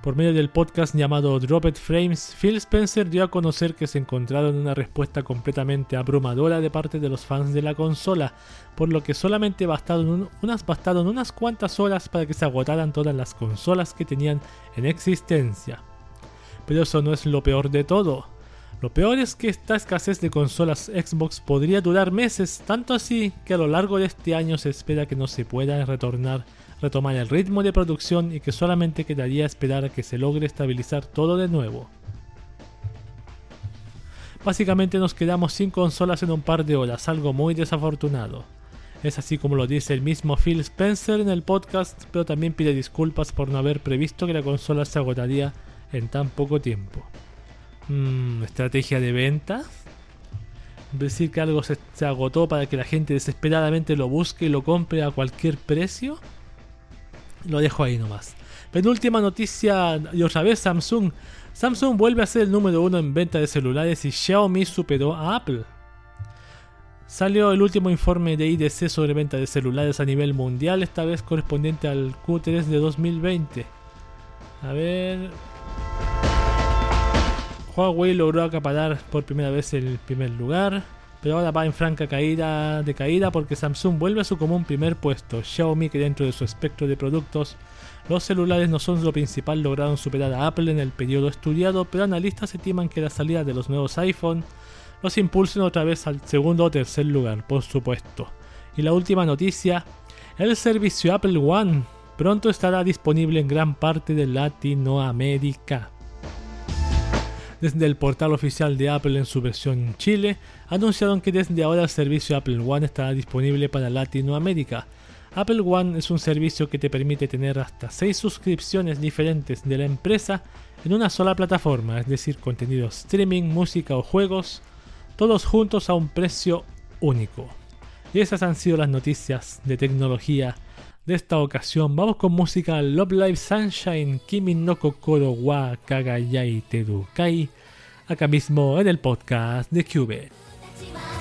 Por medio del podcast llamado Dropped Frames, Phil Spencer dio a conocer que se encontraron una respuesta completamente abrumadora de parte de los fans de la consola, por lo que solamente bastaron, unas, bastaron unas cuantas horas para que se agotaran todas las consolas que tenían en existencia. Pero eso no es lo peor de todo. Lo peor es que esta escasez de consolas Xbox podría durar meses, tanto así que a lo largo de este año se espera que no se pueda retornar retomar el ritmo de producción y que solamente quedaría esperar a que se logre estabilizar todo de nuevo. Básicamente nos quedamos sin consolas en un par de horas, algo muy desafortunado. Es así como lo dice el mismo Phil Spencer en el podcast, pero también pide disculpas por no haber previsto que la consola se agotaría en tan poco tiempo. Mm, ¿Estrategia de venta? ¿Decir que algo se, se agotó para que la gente desesperadamente lo busque y lo compre a cualquier precio? Lo dejo ahí nomás. Penúltima noticia y otra vez Samsung. Samsung vuelve a ser el número uno en venta de celulares y Xiaomi superó a Apple. Salió el último informe de IDC sobre venta de celulares a nivel mundial, esta vez correspondiente al Q3 de 2020. A ver. Huawei logró acaparar por primera vez el primer lugar pero ahora va en franca caída de caída porque Samsung vuelve a su común primer puesto. Xiaomi, que dentro de su espectro de productos, los celulares no son lo principal, lograron superar a Apple en el periodo estudiado, pero analistas estiman que la salida de los nuevos iPhone los impulsen otra vez al segundo o tercer lugar, por supuesto. Y la última noticia, el servicio Apple One pronto estará disponible en gran parte de Latinoamérica. Desde el portal oficial de Apple en su versión Chile, anunciaron que desde ahora el servicio Apple One estará disponible para Latinoamérica. Apple One es un servicio que te permite tener hasta 6 suscripciones diferentes de la empresa en una sola plataforma, es decir, contenido streaming, música o juegos, todos juntos a un precio único. Y esas han sido las noticias de tecnología de esta ocasión. Vamos con música Love Live Sunshine, Kimi no Kokoro wa Kagayai Terukai, acá mismo en el podcast de Cube. ちは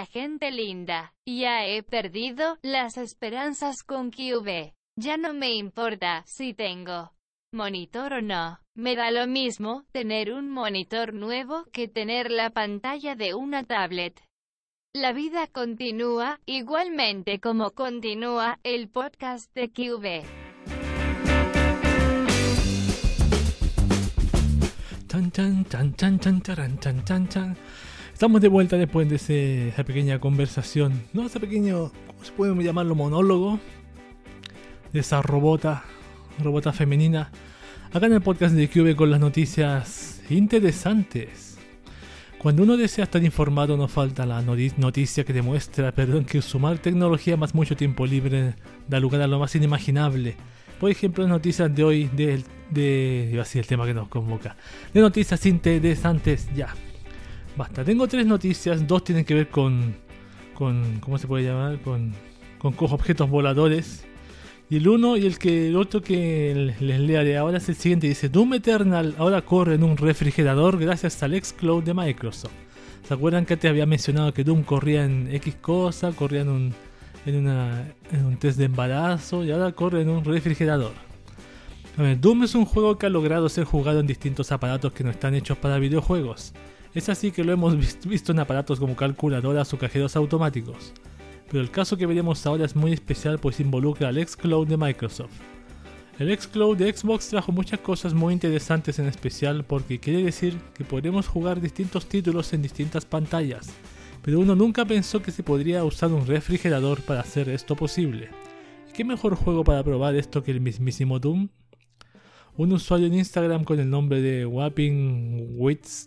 Hola gente linda, ya he perdido las esperanzas con QV. Ya no me importa si tengo monitor o no. Me da lo mismo tener un monitor nuevo que tener la pantalla de una tablet. La vida continúa, igualmente como continúa el podcast de QV. Estamos de vuelta después de ese- esa pequeña conversación, no ese pequeño, ¿cómo se puede llamarlo? Monólogo de esa robota, robota femenina. Acá en el podcast de QV con las noticias interesantes. Cuando uno desea estar informado, no falta la noti- noticia que demuestra, perdón, que sumar tecnología más mucho tiempo libre da lugar a lo más inimaginable. Por ejemplo, las noticias de hoy, de, de iba a decir el tema que nos convoca, de noticias interesantes, ya. Basta, tengo tres noticias, dos tienen que ver con, con ¿cómo se puede llamar? Con, con co- objetos voladores. Y el uno y el que el otro que les leeré ahora es el siguiente. Dice, Doom Eternal ahora corre en un refrigerador gracias al xCloud de Microsoft. ¿Se acuerdan que te había mencionado que Doom corría en X cosa? Corría en un, en, una, en un test de embarazo y ahora corre en un refrigerador. Doom es un juego que ha logrado ser jugado en distintos aparatos que no están hechos para videojuegos. Es así que lo hemos vis- visto en aparatos como calculadoras o cajeros automáticos. Pero el caso que veremos ahora es muy especial pues involucra al xCloud de Microsoft. El xCloud de Xbox trajo muchas cosas muy interesantes en especial porque quiere decir que podremos jugar distintos títulos en distintas pantallas, pero uno nunca pensó que se podría usar un refrigerador para hacer esto posible. ¿Y ¿Qué mejor juego para probar esto que el mismísimo Doom? Un usuario en Instagram con el nombre de Wapping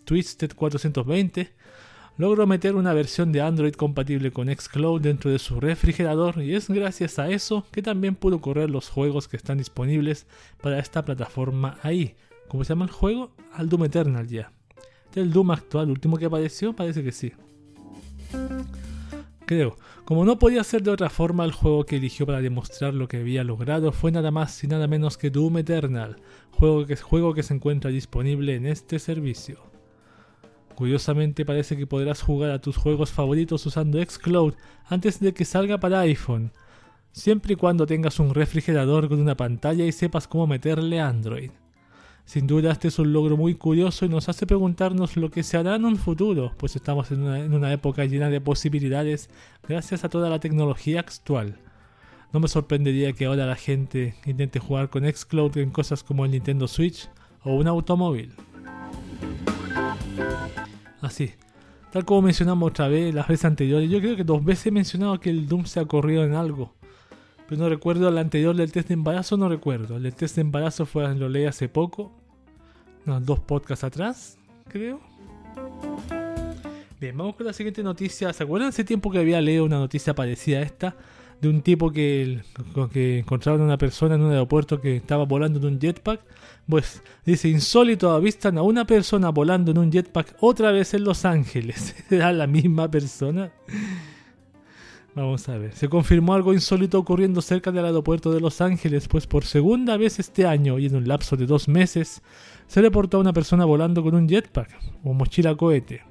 Twisted 420 logró meter una versión de Android compatible con Xcloud dentro de su refrigerador y es gracias a eso que también pudo correr los juegos que están disponibles para esta plataforma ahí. ¿Cómo se llama el juego? Al Doom Eternal ya. ¿El Doom actual, último que apareció? Parece que sí. Creo. Como no podía ser de otra forma, el juego que eligió para demostrar lo que había logrado fue nada más y nada menos que Doom Eternal, juego que, juego que se encuentra disponible en este servicio. Curiosamente parece que podrás jugar a tus juegos favoritos usando xCloud antes de que salga para iPhone, siempre y cuando tengas un refrigerador con una pantalla y sepas cómo meterle Android. Sin duda este es un logro muy curioso y nos hace preguntarnos lo que se hará en un futuro, pues estamos en una, en una época llena de posibilidades gracias a toda la tecnología actual. No me sorprendería que ahora la gente intente jugar con xCloud en cosas como el Nintendo Switch o un automóvil. Así, tal como mencionamos otra vez las veces anteriores, yo creo que dos veces he mencionado que el Doom se ha corrido en algo. Pero no recuerdo el anterior del test de embarazo, no recuerdo. El test de embarazo fue, lo leí hace poco. No, dos podcasts atrás, creo. Bien, vamos con la siguiente noticia. ¿Se acuerdan hace tiempo que había leído una noticia parecida a esta? De un tipo que, que encontraron a una persona en un aeropuerto que estaba volando en un jetpack. Pues dice, insólito, avistan a una persona volando en un jetpack otra vez en Los Ángeles. ¿Era la misma persona? Vamos a ver. Se confirmó algo insólito ocurriendo cerca del aeropuerto de Los Ángeles, pues por segunda vez este año y en un lapso de dos meses se reportó a una persona volando con un jetpack o mochila cohete.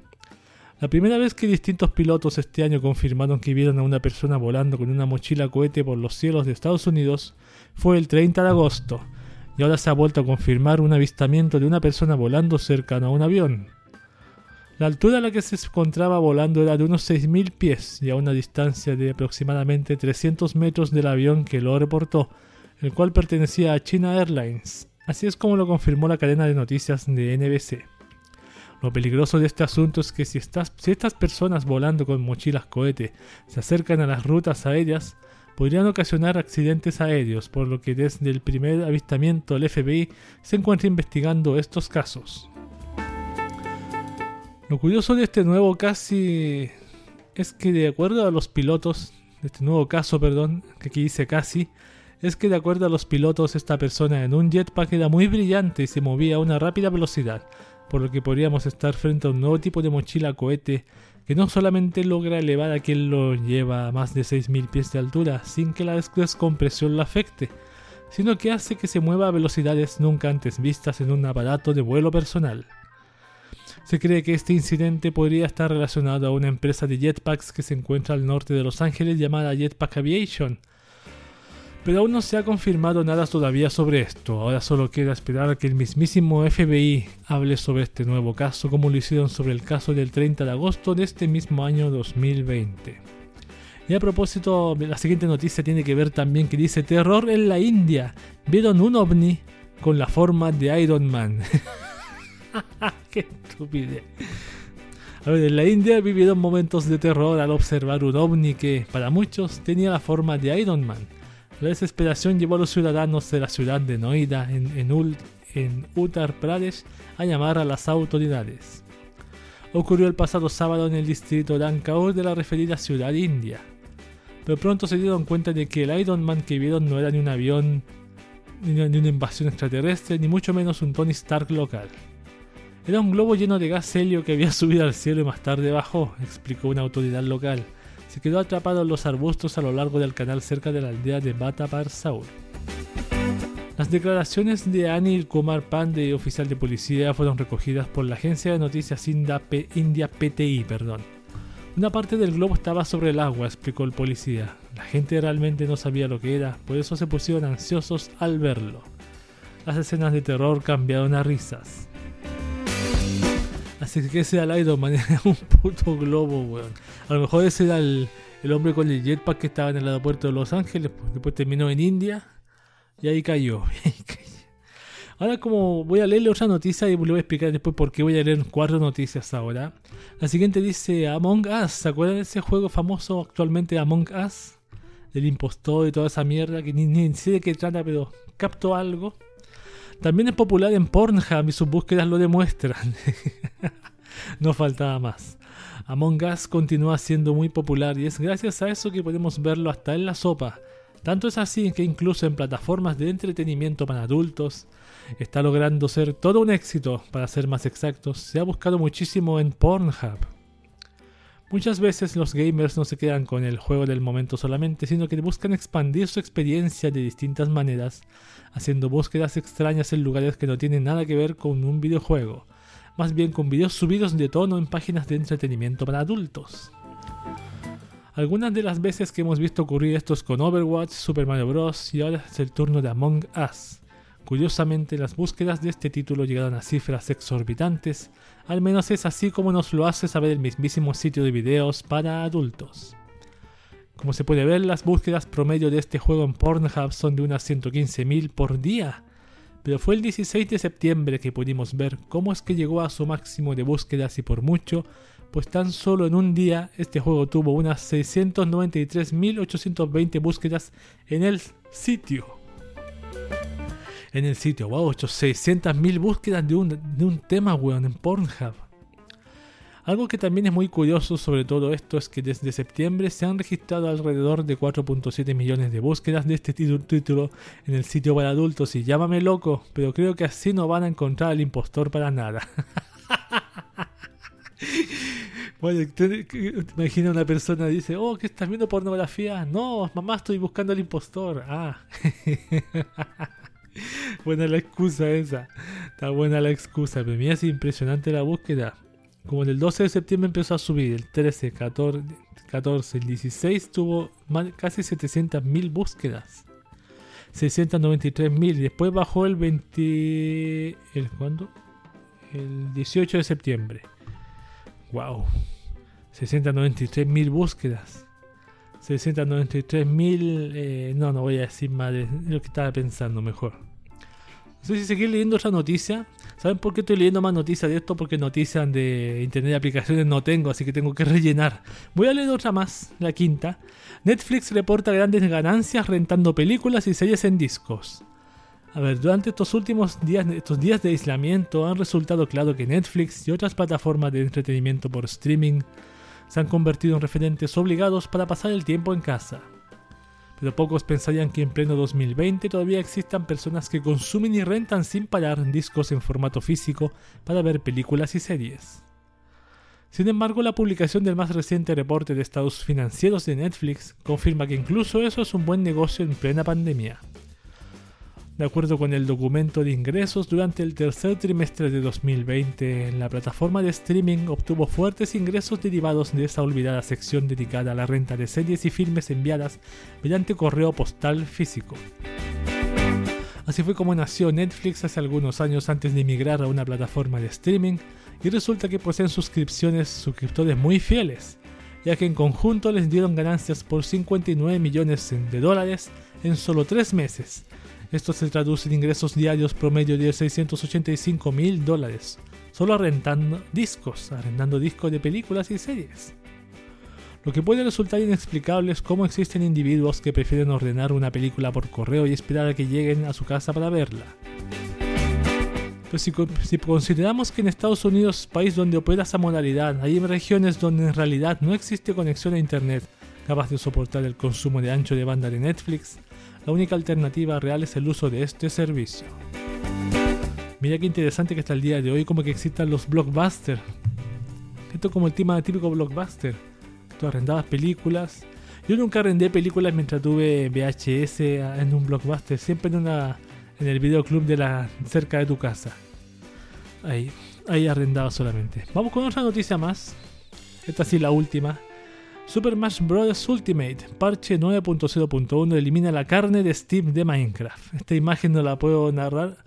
La primera vez que distintos pilotos este año confirmaron que vieron a una persona volando con una mochila cohete por los cielos de Estados Unidos fue el 30 de agosto, y ahora se ha vuelto a confirmar un avistamiento de una persona volando cercano a un avión. La altura a la que se encontraba volando era de unos 6.000 pies y a una distancia de aproximadamente 300 metros del avión que lo reportó, el cual pertenecía a China Airlines. Así es como lo confirmó la cadena de noticias de NBC. Lo peligroso de este asunto es que si, estas, si estas personas volando con mochilas cohete se acercan a las rutas aéreas, podrían ocasionar accidentes aéreos, por lo que desde el primer avistamiento el FBI se encuentra investigando estos casos. Lo curioso de este nuevo casi es que de acuerdo a los pilotos, de este nuevo caso, perdón, que aquí dice casi, es que de acuerdo a los pilotos esta persona en un jetpack era muy brillante y se movía a una rápida velocidad, por lo que podríamos estar frente a un nuevo tipo de mochila cohete que no solamente logra elevar a quien lo lleva a más de 6.000 pies de altura sin que la descompresión lo afecte, sino que hace que se mueva a velocidades nunca antes vistas en un aparato de vuelo personal. Se cree que este incidente podría estar relacionado a una empresa de jetpacks que se encuentra al norte de Los Ángeles llamada Jetpack Aviation. Pero aún no se ha confirmado nada todavía sobre esto. Ahora solo queda esperar a que el mismísimo FBI hable sobre este nuevo caso como lo hicieron sobre el caso del 30 de agosto de este mismo año 2020. Y a propósito, la siguiente noticia tiene que ver también que dice terror en la India. Vieron un ovni con la forma de Iron Man. Qué estupidez. En la India vivieron momentos de terror al observar un ovni que, para muchos, tenía la forma de Iron Man. La desesperación llevó a los ciudadanos de la ciudad de Noida, en, en Uttar Pradesh, a llamar a las autoridades. Ocurrió el pasado sábado en el distrito de Ankaur de la referida ciudad india. Pero pronto se dieron cuenta de que el Iron Man que vieron no era ni un avión, ni una invasión extraterrestre, ni mucho menos un Tony Stark local. Era un globo lleno de gas helio que había subido al cielo y más tarde bajó, explicó una autoridad local. Se quedó atrapado en los arbustos a lo largo del canal cerca de la aldea de Batapar Saur. Las declaraciones de Anil Kumar Pandey, oficial de policía, fueron recogidas por la agencia de noticias India, India PTI. Perdón. Una parte del globo estaba sobre el agua, explicó el policía. La gente realmente no sabía lo que era, por eso se pusieron ansiosos al verlo. Las escenas de terror cambiaron a risas. Así que ese era el Iron Man, era un puto globo, weón. A lo mejor ese era el, hombre con el jetpack que estaba en el aeropuerto de Los Ángeles, pues, después terminó en India y ahí cayó. Ahora como voy a leerle otra noticia y le voy a explicar después por qué voy a leer cuatro noticias ahora. La siguiente dice Among Us. ¿Se acuerdan de ese juego famoso actualmente Among Us? Del impostor y toda esa mierda que ni, ni sé de qué trata, pero capto algo. También es popular en Pornhub y sus búsquedas lo demuestran. no faltaba más. Among Us continúa siendo muy popular y es gracias a eso que podemos verlo hasta en la sopa. Tanto es así que incluso en plataformas de entretenimiento para adultos está logrando ser todo un éxito, para ser más exactos, se ha buscado muchísimo en Pornhub. Muchas veces los gamers no se quedan con el juego del momento solamente, sino que buscan expandir su experiencia de distintas maneras, haciendo búsquedas extrañas en lugares que no tienen nada que ver con un videojuego, más bien con videos subidos de tono en páginas de entretenimiento para adultos. Algunas de las veces que hemos visto ocurrir esto es con Overwatch, Super Mario Bros. y ahora es el turno de Among Us. Curiosamente, las búsquedas de este título llegaron a cifras exorbitantes, al menos es así como nos lo hace saber el mismísimo sitio de videos para adultos. Como se puede ver, las búsquedas promedio de este juego en Pornhub son de unas 115.000 por día. Pero fue el 16 de septiembre que pudimos ver cómo es que llegó a su máximo de búsquedas y por mucho, pues tan solo en un día este juego tuvo unas 693.820 búsquedas en el sitio. En el sitio, wow, 600.000 búsquedas de un, de un tema, weón, en Pornhub. Algo que también es muy curioso sobre todo esto es que desde septiembre se han registrado alrededor de 4.7 millones de búsquedas de este título en el sitio para adultos y llámame loco, pero creo que así no van a encontrar al impostor para nada. bueno, imagina una persona dice, oh, ¿qué estás viendo pornografía? No, mamá, estoy buscando al impostor. Ah. buena la excusa esa. Está buena la excusa, pero mira, es impresionante la búsqueda como el 12 de septiembre empezó a subir, el 13, 14, 14 el 16 tuvo casi 700.000 búsquedas. 693.000 y después bajó el 20 el cuándo? El 18 de septiembre. Wow. 693.000 búsquedas. 693.000 eh, no, no voy a decir más de lo que estaba pensando mejor. No sé si seguir leyendo otra noticia. ¿Saben por qué estoy leyendo más noticias de esto? Porque noticias de internet y aplicaciones no tengo, así que tengo que rellenar. Voy a leer otra más, la quinta. Netflix reporta grandes ganancias rentando películas y series en discos. A ver, durante estos últimos días, estos días de aislamiento han resultado claro que Netflix y otras plataformas de entretenimiento por streaming se han convertido en referentes obligados para pasar el tiempo en casa pero pocos pensarían que en pleno 2020 todavía existan personas que consumen y rentan sin parar discos en formato físico para ver películas y series. Sin embargo, la publicación del más reciente reporte de estados financieros de Netflix confirma que incluso eso es un buen negocio en plena pandemia. De acuerdo con el documento de ingresos, durante el tercer trimestre de 2020, la plataforma de streaming obtuvo fuertes ingresos derivados de esa olvidada sección dedicada a la renta de series y filmes enviadas mediante correo postal físico. Así fue como nació Netflix hace algunos años antes de emigrar a una plataforma de streaming y resulta que poseen suscripciones suscriptores muy fieles, ya que en conjunto les dieron ganancias por 59 millones de dólares en solo tres meses, esto se traduce en ingresos diarios promedio de 685 mil dólares, solo arrendando discos, arrendando discos de películas y series. Lo que puede resultar inexplicable es cómo existen individuos que prefieren ordenar una película por correo y esperar a que lleguen a su casa para verla. Pero si, si, consideramos que en Estados Unidos, país donde opera esa modalidad, hay regiones donde en realidad no existe conexión a Internet capaz de soportar el consumo de ancho de banda de Netflix, la única alternativa real es el uso de este servicio. Mira qué interesante que hasta el día de hoy como que existan los blockbusters. Esto es como el tema típico blockbuster. Tú arrendabas películas. Yo nunca arrendé películas mientras tuve VHS en un blockbuster, siempre en una en el videoclub de la cerca de tu casa. Ahí, ahí arrendaba solamente. Vamos con otra noticia más. Esta sí la última. Super Smash Bros. Ultimate, parche 9.0.1 elimina la carne de Steve de Minecraft. Esta imagen no la puedo narrar.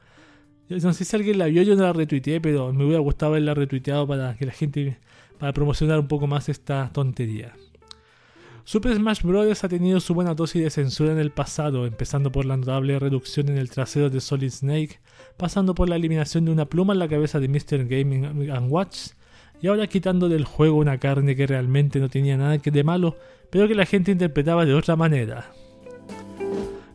No sé si alguien la vio, yo no la retuiteé, pero me hubiera gustado haberla retuiteado para que la gente, para promocionar un poco más esta tontería. Super Smash Bros. ha tenido su buena dosis de censura en el pasado, empezando por la notable reducción en el trasero de Solid Snake, pasando por la eliminación de una pluma en la cabeza de Mr. Gaming and Watch, y ahora quitando del juego una carne que realmente no tenía nada que de malo, pero que la gente interpretaba de otra manera.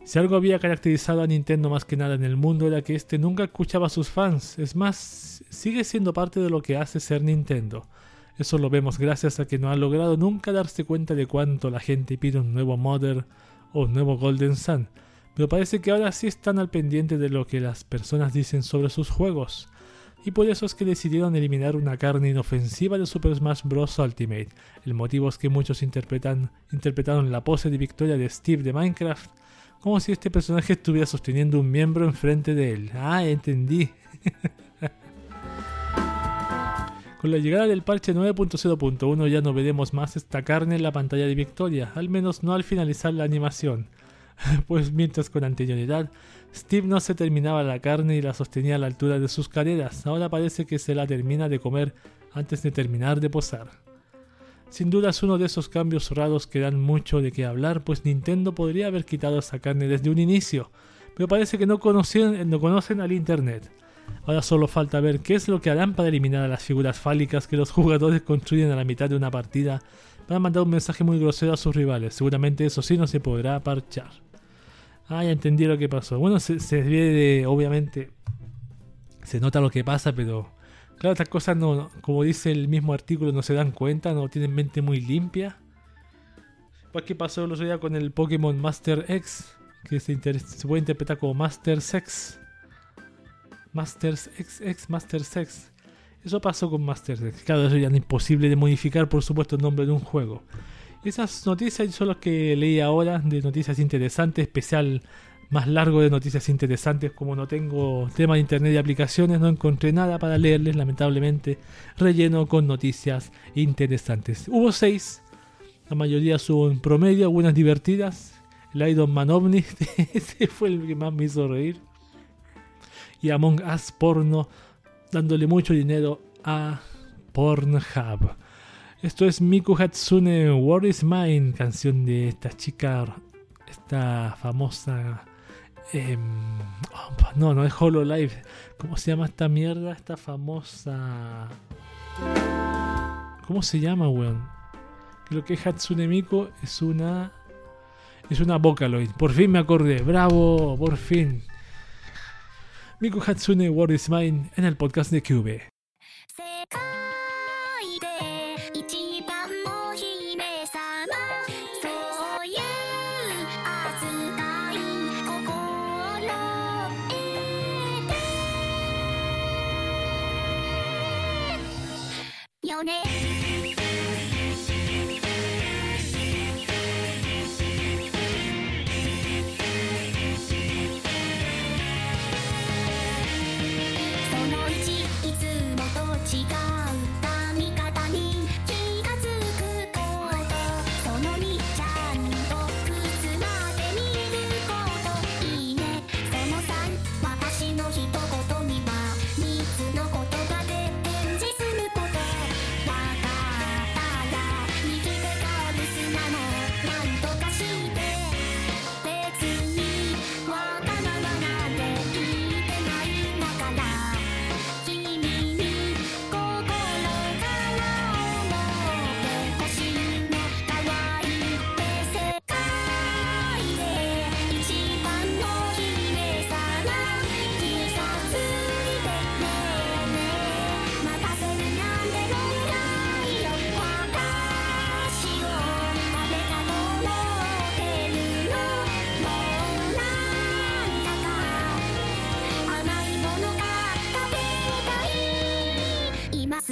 Si algo había caracterizado a Nintendo más que nada en el mundo era que este nunca escuchaba a sus fans, es más, sigue siendo parte de lo que hace ser Nintendo. Eso lo vemos gracias a que no ha logrado nunca darse cuenta de cuánto la gente pide un nuevo Mother o un nuevo Golden Sun, pero parece que ahora sí están al pendiente de lo que las personas dicen sobre sus juegos y por eso es que decidieron eliminar una carne inofensiva de Super Smash Bros. Ultimate. El motivo es que muchos interpretan, interpretaron la pose de victoria de Steve de Minecraft como si este personaje estuviera sosteniendo un miembro enfrente de él. Ah, entendí. Con la llegada del parche 9.0.1 ya no veremos más esta carne en la pantalla de victoria, al menos no al finalizar la animación. pues mientras con anterioridad Steve no se terminaba la carne y la sostenía a la altura de sus caderas, ahora parece que se la termina de comer antes de terminar de posar. Sin duda es uno de esos cambios raros que dan mucho de qué hablar, pues Nintendo podría haber quitado esa carne desde un inicio, pero parece que no, conocen, no conocen al Internet. Ahora solo falta ver qué es lo que harán para eliminar a las figuras fálicas que los jugadores construyen a la mitad de una partida para mandar un mensaje muy grosero a sus rivales. Seguramente eso sí no se podrá parchar. Ah, ya entendí lo que pasó. Bueno, se, se de, obviamente, se nota lo que pasa, pero claro, estas cosas no, como dice el mismo artículo, no se dan cuenta, no tienen mente muy limpia. Pues que pasó el otro día con el Pokémon Master X, que se, se puede interpretar como Master Sex. Master X, X, Master Sex. Eso pasó con Master Sex. Claro, eso ya es imposible de modificar, por supuesto, el nombre de un juego. Esas noticias son las que leí ahora de noticias interesantes, especial más largo de noticias interesantes. Como no tengo tema de internet y aplicaciones, no encontré nada para leerles, lamentablemente. Relleno con noticias interesantes. Hubo seis, la mayoría son en promedio, algunas divertidas. El Iron Man OVNI, ese fue el que más me hizo reír. Y Among Us Porno, dándole mucho dinero a Pornhub. Esto es Miku Hatsune, What is Mine, canción de esta chica, esta famosa... Eh, no, no es Hololive. ¿Cómo se llama esta mierda? Esta famosa... ¿Cómo se llama, weón? Creo que Hatsune Miku es una... Es una Vocaloid. Por fin me acordé. Bravo, por fin. Miku Hatsune, What is Mine en el podcast de QB.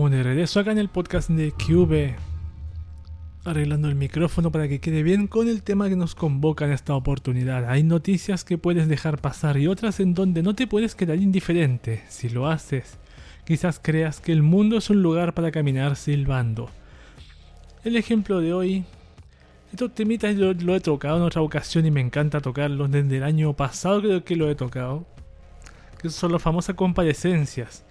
Estamos de regreso acá en el podcast de QV, arreglando el micrófono para que quede bien con el tema que nos convoca en esta oportunidad. Hay noticias que puedes dejar pasar y otras en donde no te puedes quedar indiferente. Si lo haces, quizás creas que el mundo es un lugar para caminar silbando. El ejemplo de hoy, estos temitas yo lo he tocado en otra ocasión y me encanta tocarlos desde el año pasado creo que lo he tocado. Que son las famosas comparecencias.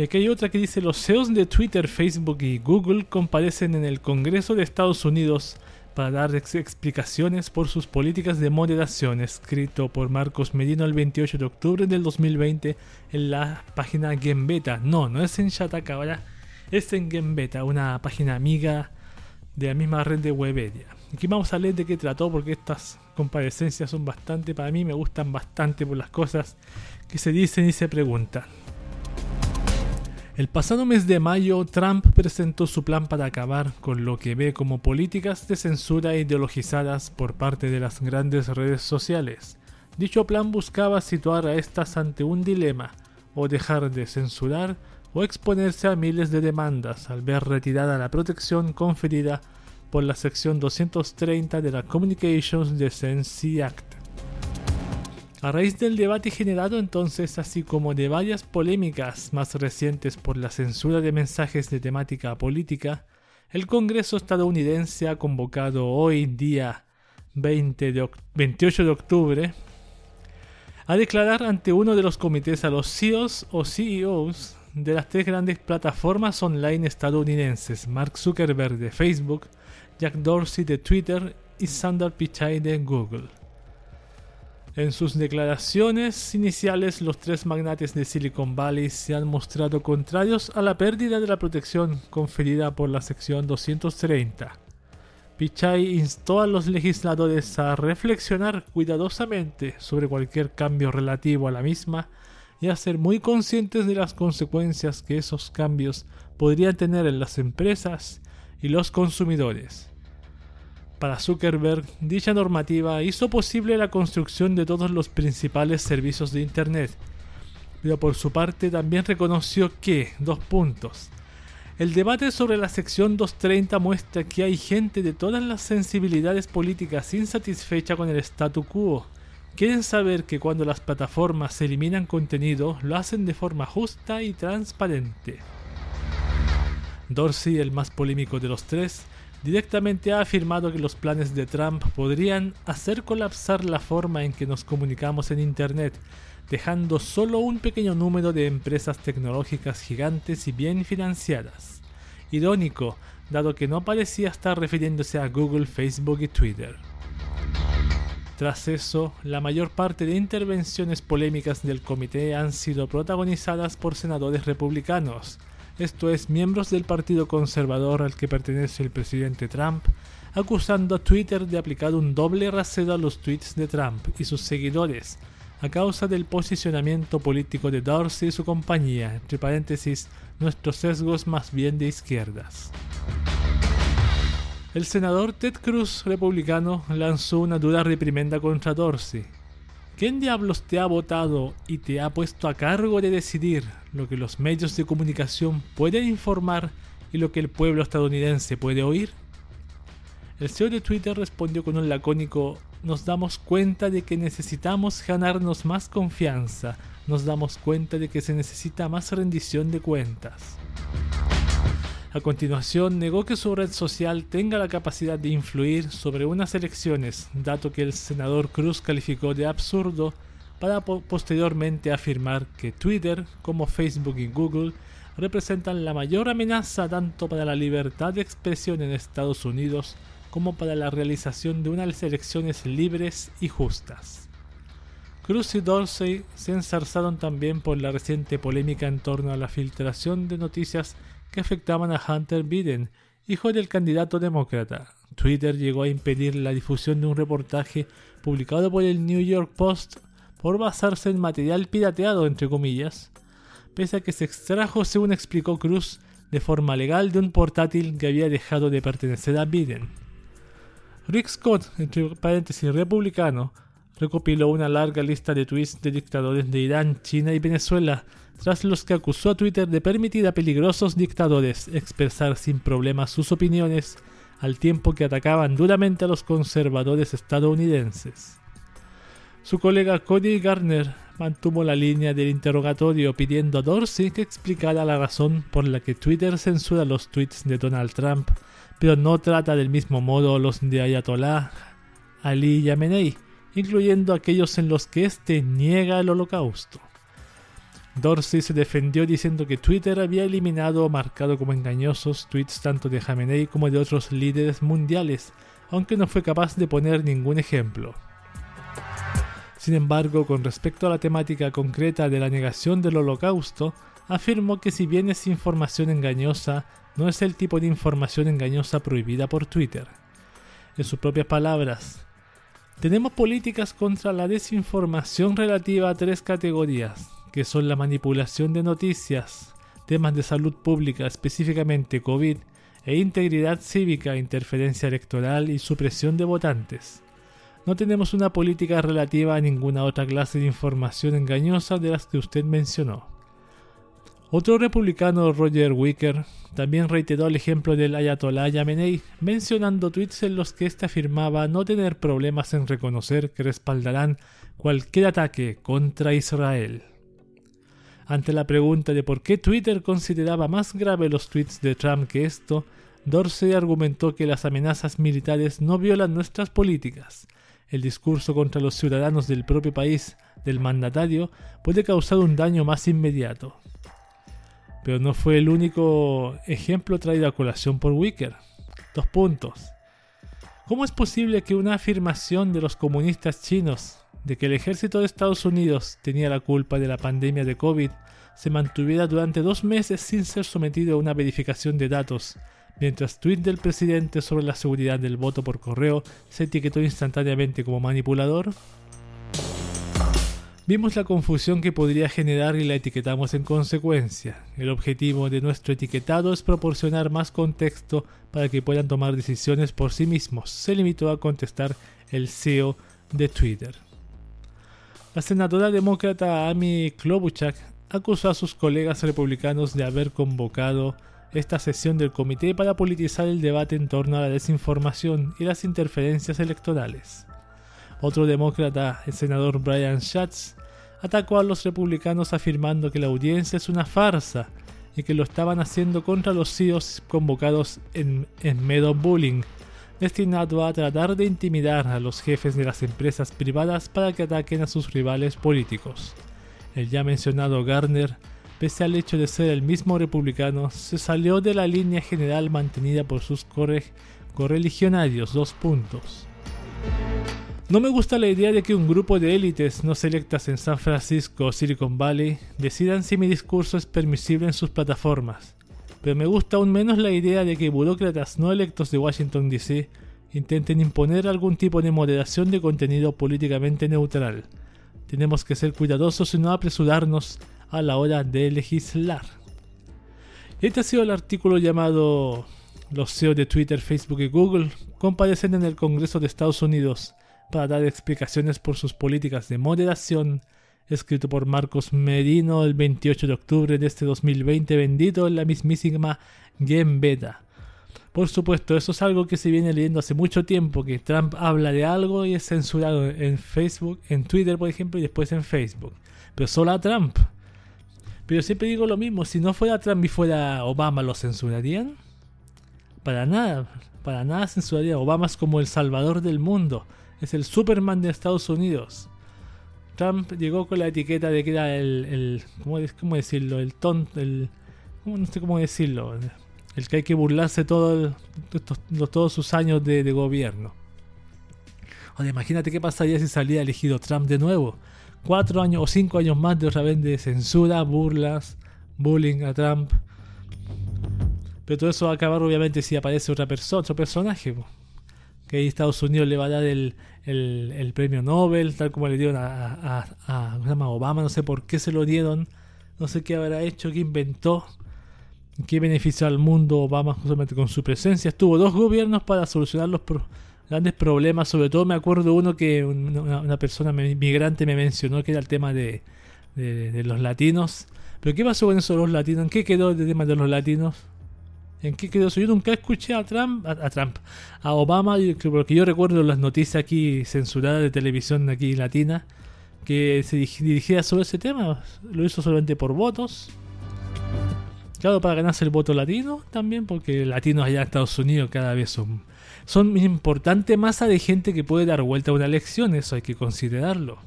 Y aquí hay otra que dice los CEOs de Twitter, Facebook y Google comparecen en el Congreso de Estados Unidos para dar ex- explicaciones por sus políticas de moderación, escrito por Marcos Medino el 28 de octubre del 2020 en la página Gembeta. No, no es en Shataka es en Gembeta, una página amiga de la misma red de Webedia. Aquí vamos a leer de qué trató porque estas comparecencias son bastante, para mí me gustan bastante por las cosas que se dicen y se preguntan. El pasado mes de mayo, Trump presentó su plan para acabar con lo que ve como políticas de censura ideologizadas por parte de las grandes redes sociales. Dicho plan buscaba situar a estas ante un dilema, o dejar de censurar o exponerse a miles de demandas al ver retirada la protección conferida por la sección 230 de la Communications Decency Act. A raíz del debate generado entonces, así como de varias polémicas más recientes por la censura de mensajes de temática política, el Congreso estadounidense ha convocado hoy día 20 de 28 de octubre a declarar ante uno de los comités a los CEOs o CEOs de las tres grandes plataformas online estadounidenses, Mark Zuckerberg de Facebook, Jack Dorsey de Twitter y Sundar Pichai de Google. En sus declaraciones iniciales, los tres magnates de Silicon Valley se han mostrado contrarios a la pérdida de la protección conferida por la sección 230. Pichai instó a los legisladores a reflexionar cuidadosamente sobre cualquier cambio relativo a la misma y a ser muy conscientes de las consecuencias que esos cambios podrían tener en las empresas y los consumidores. Para Zuckerberg, dicha normativa hizo posible la construcción de todos los principales servicios de Internet, pero por su parte también reconoció que, dos puntos, el debate sobre la sección 230 muestra que hay gente de todas las sensibilidades políticas insatisfecha con el statu quo. Quieren saber que cuando las plataformas eliminan contenido, lo hacen de forma justa y transparente. Dorsey, el más polémico de los tres, directamente ha afirmado que los planes de Trump podrían hacer colapsar la forma en que nos comunicamos en Internet, dejando solo un pequeño número de empresas tecnológicas gigantes y bien financiadas. Irónico, dado que no parecía estar refiriéndose a Google, Facebook y Twitter. Tras eso, la mayor parte de intervenciones polémicas del comité han sido protagonizadas por senadores republicanos, esto es, miembros del Partido Conservador al que pertenece el presidente Trump, acusando a Twitter de aplicar un doble rasero a los tweets de Trump y sus seguidores, a causa del posicionamiento político de Dorsey y su compañía, entre paréntesis, nuestros sesgos más bien de izquierdas. El senador Ted Cruz, republicano, lanzó una dura reprimenda contra Dorsey, ¿Quién diablos te ha votado y te ha puesto a cargo de decidir lo que los medios de comunicación pueden informar y lo que el pueblo estadounidense puede oír? El CEO de Twitter respondió con un lacónico nos damos cuenta de que necesitamos ganarnos más confianza, nos damos cuenta de que se necesita más rendición de cuentas. A continuación, negó que su red social tenga la capacidad de influir sobre unas elecciones, dato que el senador Cruz calificó de absurdo, para posteriormente afirmar que Twitter, como Facebook y Google, representan la mayor amenaza tanto para la libertad de expresión en Estados Unidos como para la realización de unas elecciones libres y justas. Cruz y Dorsey se ensarzaron también por la reciente polémica en torno a la filtración de noticias que afectaban a Hunter Biden, hijo del candidato demócrata. Twitter llegó a impedir la difusión de un reportaje publicado por el New York Post por basarse en material pirateado, entre comillas, pese a que se extrajo, según explicó Cruz, de forma legal de un portátil que había dejado de pertenecer a Biden. Rick Scott, entre paréntesis republicano, recopiló una larga lista de tweets de dictadores de Irán, China y Venezuela tras los que acusó a Twitter de permitir a peligrosos dictadores expresar sin problemas sus opiniones, al tiempo que atacaban duramente a los conservadores estadounidenses. Su colega Cody Garner mantuvo la línea del interrogatorio pidiendo a Dorsey que explicara la razón por la que Twitter censura los tweets de Donald Trump, pero no trata del mismo modo los de Ayatollah Ali Yamenei, incluyendo aquellos en los que éste niega el holocausto. Dorsey se defendió diciendo que Twitter había eliminado o marcado como engañosos tweets tanto de Jamenei como de otros líderes mundiales, aunque no fue capaz de poner ningún ejemplo. Sin embargo, con respecto a la temática concreta de la negación del holocausto, afirmó que si bien es información engañosa, no es el tipo de información engañosa prohibida por Twitter. En sus propias palabras, tenemos políticas contra la desinformación relativa a tres categorías, que son la manipulación de noticias, temas de salud pública, específicamente COVID, e integridad cívica, interferencia electoral y supresión de votantes. No tenemos una política relativa a ninguna otra clase de información engañosa de las que usted mencionó. Otro republicano, Roger Wicker, también reiteró el ejemplo del Ayatollah Yamenei, mencionando tweets en los que éste afirmaba no tener problemas en reconocer que respaldarán cualquier ataque contra Israel. Ante la pregunta de por qué Twitter consideraba más grave los tweets de Trump que esto, Dorsey argumentó que las amenazas militares no violan nuestras políticas. El discurso contra los ciudadanos del propio país del mandatario puede causar un daño más inmediato. Pero no fue el único ejemplo traído a colación por Wicker. Dos puntos. ¿Cómo es posible que una afirmación de los comunistas chinos de que el ejército de Estados Unidos tenía la culpa de la pandemia de COVID se mantuviera durante dos meses sin ser sometido a una verificación de datos mientras tweet del presidente sobre la seguridad del voto por correo se etiquetó instantáneamente como manipulador? Vimos la confusión que podría generar y la etiquetamos en consecuencia. El objetivo de nuestro etiquetado es proporcionar más contexto para que puedan tomar decisiones por sí mismos, se limitó a contestar el CEO de Twitter. La senadora demócrata Amy Klobuchak acusó a sus colegas republicanos de haber convocado esta sesión del comité para politizar el debate en torno a la desinformación y las interferencias electorales. Otro demócrata, el senador Brian Schatz, atacó a los republicanos afirmando que la audiencia es una farsa y que lo estaban haciendo contra los CEOs convocados en, en Meadow Bullying, destinado a tratar de intimidar a los jefes de las empresas privadas para que ataquen a sus rivales políticos. El ya mencionado Garner pese al hecho de ser el mismo republicano, se salió de la línea general mantenida por sus correligionarios. Dos puntos. No me gusta la idea de que un grupo de élites no selectas en San Francisco o Silicon Valley decidan si mi discurso es permisible en sus plataformas, pero me gusta aún menos la idea de que burócratas no electos de Washington DC intenten imponer algún tipo de moderación de contenido políticamente neutral. Tenemos que ser cuidadosos y no apresurarnos a la hora de legislar. Este ha sido el artículo llamado Los CEO de Twitter, Facebook y Google comparecen en el Congreso de Estados Unidos para dar explicaciones por sus políticas de moderación, escrito por Marcos Merino el 28 de octubre de este 2020, vendido en la mismísima Game Beta. Por supuesto, eso es algo que se viene leyendo hace mucho tiempo, que Trump habla de algo y es censurado en Facebook, en Twitter por ejemplo, y después en Facebook. Pero solo a Trump. Pero siempre digo lo mismo, si no fuera Trump y fuera Obama, ¿lo censurarían? Para nada, para nada censuraría. Obama es como el salvador del mundo, es el Superman de Estados Unidos. Trump llegó con la etiqueta de que era el, el ¿cómo, decirlo? El tonto, el, no sé cómo decirlo, el que hay que burlarse todo todos sus años de, gobierno. O imagínate qué pasaría si salía elegido Trump de nuevo cuatro años o cinco años más de otra vez de censura, burlas, bullying a Trump. Pero todo eso va a acabar obviamente si aparece otra persona, otro personaje. Que ahí Estados Unidos le va a dar el, el, premio Nobel, tal como le dieron a, a, a, Obama, no sé por qué se lo dieron, no sé qué habrá hecho, qué inventó, qué benefició al mundo Obama justamente con su presencia. Estuvo dos gobiernos para solucionar los grandes problemas. Sobre todo me acuerdo uno que una, persona migrante me mencionó que era el tema de, de, los latinos. Pero ¿qué pasó con eso de los latinos? ¿En qué quedó el tema de los latinos? ¿En qué quedó eso? Yo nunca escuché a Trump, a, Trump, a Obama, porque yo recuerdo las noticias aquí censuradas de televisión aquí latina, que se dirigía sobre ese tema. Lo hizo solamente por votos. Claro, para ganarse el voto latino también, porque latinos allá en Estados Unidos cada vez son son importante masa de gente que puede dar vuelta a una elección, eso hay que considerarlo.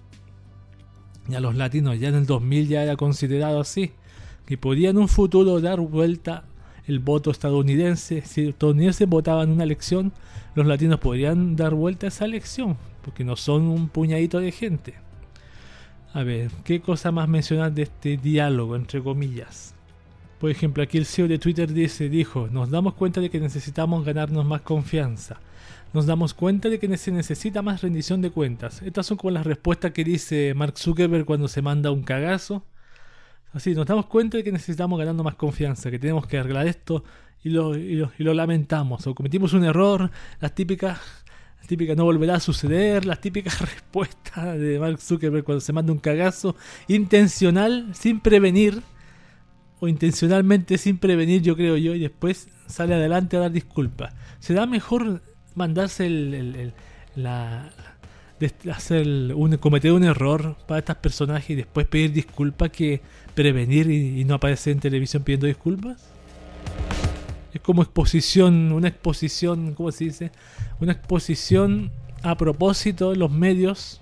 Ya los latinos ya en el 2000 ya era considerado así, que podían en un futuro dar vuelta el voto estadounidense. Si estadounidenses votaban una elección, los latinos podrían dar vuelta a esa elección, porque no son un puñadito de gente. A ver, ¿qué cosa más mencionar de este diálogo, entre comillas? Por ejemplo, aquí el CEO de Twitter dice, dijo, nos damos cuenta de que necesitamos ganarnos más confianza. Nos damos cuenta de que se necesita más rendición de cuentas. Estas son como las respuestas que dice Mark Zuckerberg cuando se manda un cagazo. Así, nos damos cuenta de que necesitamos ganando más confianza, que tenemos que arreglar esto y lo, y lo, lamentamos. O cometimos un error, las típicas las típicas no volverá a suceder, las típicas respuestas de Mark Zuckerberg cuando se manda un cagazo intencional, sin prevenir o intencionalmente sin prevenir, yo creo yo, y después sale adelante a dar disculpas. Será mejor mandarse el, el- la hacer un cometer un error para estos personajes y después pedir disculpas que prevenir y, no aparecer en televisión pidiendo disculpas. Es como exposición, una exposición, ¿cómo se dice? Una exposición a propósito los medios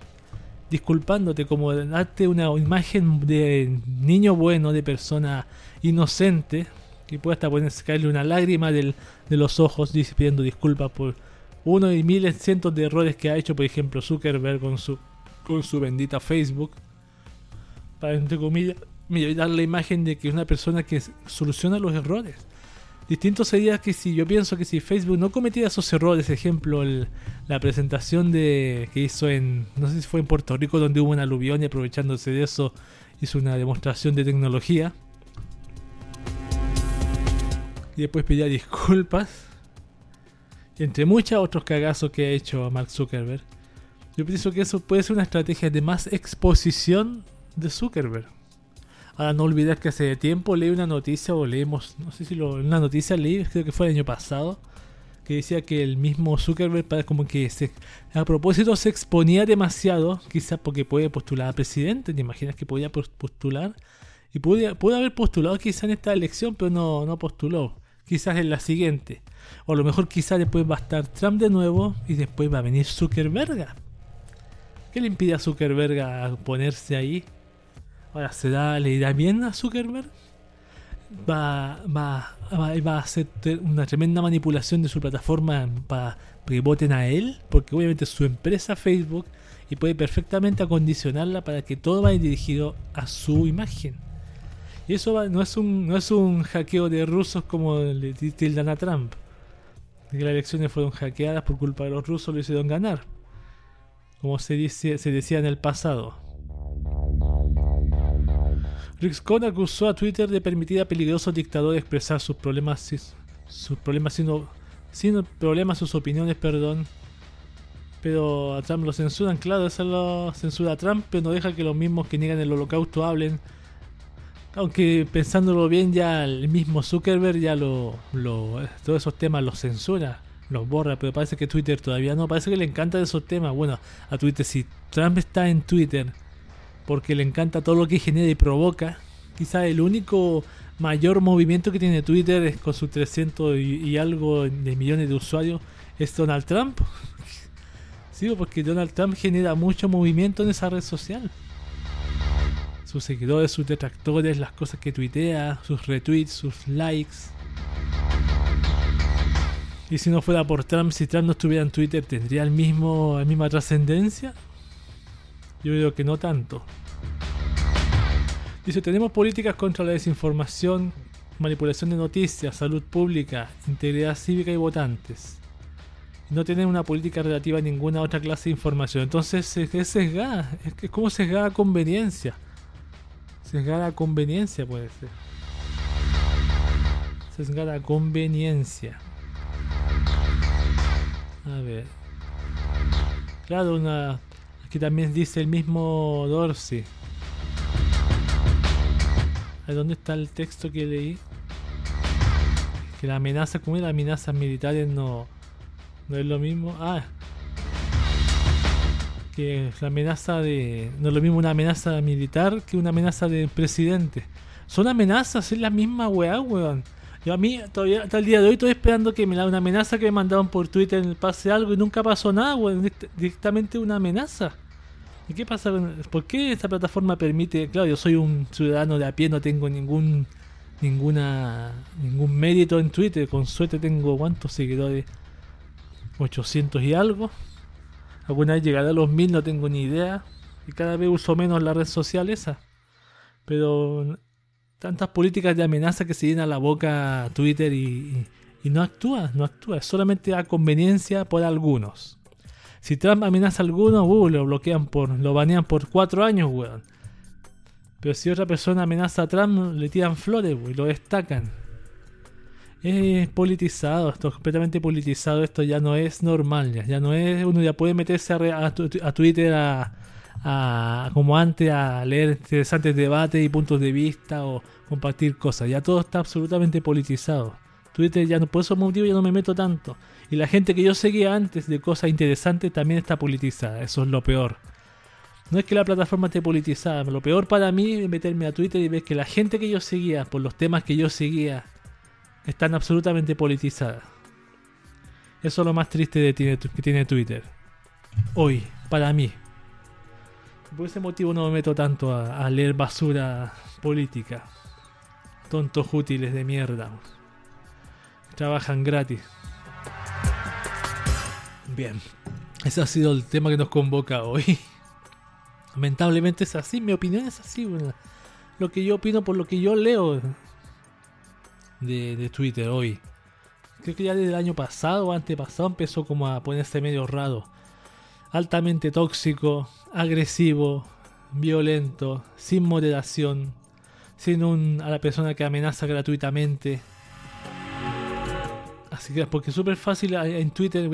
disculpándote, como darte una imagen de niño bueno, de persona inocente, que puede hasta ponerse caerle una lágrima del- de los ojos pidiendo disculpas por uno y miles, cientos de errores que ha hecho, por ejemplo, Zuckerberg con su, con su bendita Facebook, para entre comillas, dar la imagen de que es una persona que soluciona los errores. Distinto sería que si yo pienso que si Facebook no cometiera esos errores, ejemplo, la presentación de que hizo en, no sé si fue en Puerto Rico, donde hubo un aluvión y aprovechándose de eso hizo una demostración de tecnología. Y después pedía disculpas. Y entre muchos otros cagazos que ha hecho Mark Zuckerberg. Yo pienso que eso puede ser una estrategia de más exposición de Zuckerberg. Ahora no olvidar que hace tiempo leí una noticia o leímos, no sé si lo, una noticia leí, creo que fue el año pasado, que decía que el mismo Zuckerberg como que se, a propósito se exponía demasiado, quizás porque puede postular a presidente, ¿te imaginas que podía pos- postular? Y pudo, pudo haber postulado quizás en esta elección, pero no, no postuló. Quizás en la siguiente. O a lo mejor quizás después va a estar Trump de nuevo y después va a venir Zuckerberg. ¿Qué le impide a Zuckerberg a ponerse ahí? Ahora, ¿será, ¿le irá bien a Zuckerberg? Va, va, va, va a hacer una tremenda manipulación de su plataforma para que voten a él, porque obviamente su empresa Facebook y puede perfectamente acondicionarla para que todo vaya dirigido a su imagen. Y eso va- no, es un, no es un hackeo de rusos como le tildan a Trump. Que las elecciones fueron hackeadas por culpa de los rusos, lo hicieron ganar. Como se, dice, se decía en el pasado. Rixcon acusó a Twitter de permitir a peligrosos dictadores expresar sus problemas, sus problemas sin, sin problemas, sus opiniones, perdón. Pero a Trump lo censuran, claro, eso lo censura a Trump, pero no deja que los mismos que niegan el holocausto hablen. Aunque pensándolo bien, ya el mismo Zuckerberg ya lo, lo todos esos temas los censura, los borra, pero parece que Twitter todavía no, parece que le encantan esos temas. Bueno, a Twitter, si Trump está en Twitter porque le encanta todo lo que genera y provoca, quizá el único mayor movimiento que tiene Twitter es con sus 300 y, y algo de millones de usuarios, es Donald Trump. Sí, porque Donald Trump genera mucho movimiento en esa red social sus seguidores, sus detractores, las cosas que tuitea, sus retweets, sus likes. Y si no fuera por Trump, si Trump no estuviera en Twitter, ¿tendría el mismo, la misma trascendencia? Yo creo que no tanto. Dice, tenemos políticas contra la desinformación, manipulación de noticias, salud pública, integridad cívica y votantes. No tienen una política relativa a ninguna otra clase de información. Entonces es es sesgada, es como sesgada a conveniencia. Sesgada a conveniencia puede ser. Sesgada a conveniencia. A ver. Claro, una. Aquí también dice el mismo Dorsey. ¿Dónde está el texto que leí? Que la amenaza, como las amenazas militares no, no es lo mismo. Ah, que la amenaza de. No es lo mismo una amenaza militar que una amenaza de presidente. Son amenazas, es la misma weá, weón. Yo a mí todavía hasta el día de hoy estoy esperando que me la una amenaza que me mandaron por Twitter pase algo y nunca pasó nada, weón. Direct- Directamente una amenaza. ¿Y qué pasa? ¿Por qué esta plataforma permite? Claro, yo soy un ciudadano de a pie, no tengo ningún ninguna ningún mérito en Twitter. Con suerte tengo cuántos seguidores, 800 y algo. Alguna vez llegará a los 1000, no tengo ni idea. Y cada vez uso menos la red social esa. Pero tantas políticas de amenaza que se llena la boca Twitter y, y- y no actúa, no actúa. Solamente a conveniencia por algunos. Si Trump amenaza a algunos, uh, lo bloquean por, lo banean por cuatro años, weón. Pero si otra persona amenaza a Trump, le tiran flores, weón, y lo destacan. Es politizado, esto es completamente politizado, esto ya no es normal, ya, no es, uno ya puede meterse a, a a Twitter a, a, como antes, a leer interesantes debates y puntos de vista o compartir cosas. Ya todo está absolutamente politizado. Twitter ya no, por esos motivos ya no me meto tanto. Y la gente que yo seguía antes de cosas interesantes también está politizada. Eso es lo peor. No es que la plataforma esté politizada. Lo peor para mí es meterme a Twitter y ver que la gente que yo seguía, por los temas que yo seguía, están absolutamente politizadas. Eso es lo más triste de que tiene Twitter. Hoy, para mí. Por ese motivo no me meto tanto a leer basura política. Tontos útiles de mierda. Trabajan gratis. Bien. Ese ha sido el tema que nos convoca hoy. Lamentablemente es así, mi opinión es así. Lo que yo opino por lo que yo leo de, de Twitter hoy. Creo que ya desde el año pasado o antepasado empezó como a ponerse medio raro. Altamente tóxico, agresivo, violento, sin moderación, sin un, a la persona que amenaza gratuitamente. Así que porque es súper fácil en Twitter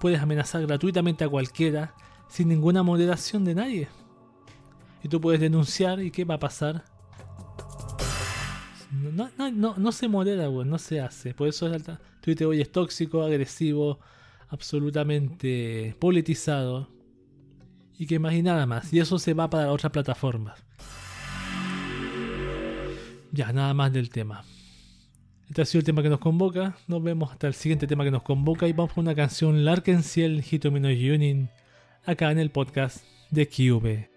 puedes amenazar gratuitamente a cualquiera sin ninguna moderación de nadie. Y tú puedes denunciar y ¿qué va a pasar? No, no, no, no se modera, weón, no se hace. Por eso es alta- Twitter hoy es tóxico, agresivo, absolutamente politizado. Y que más y nada más. Y eso se va para otras plataformas. Ya, nada más del tema. Este ha sido el tema que nos convoca. Nos vemos hasta el siguiente tema que nos convoca. Y vamos con una canción Larkensiel Hitomino Yunin. Acá en el podcast de QV.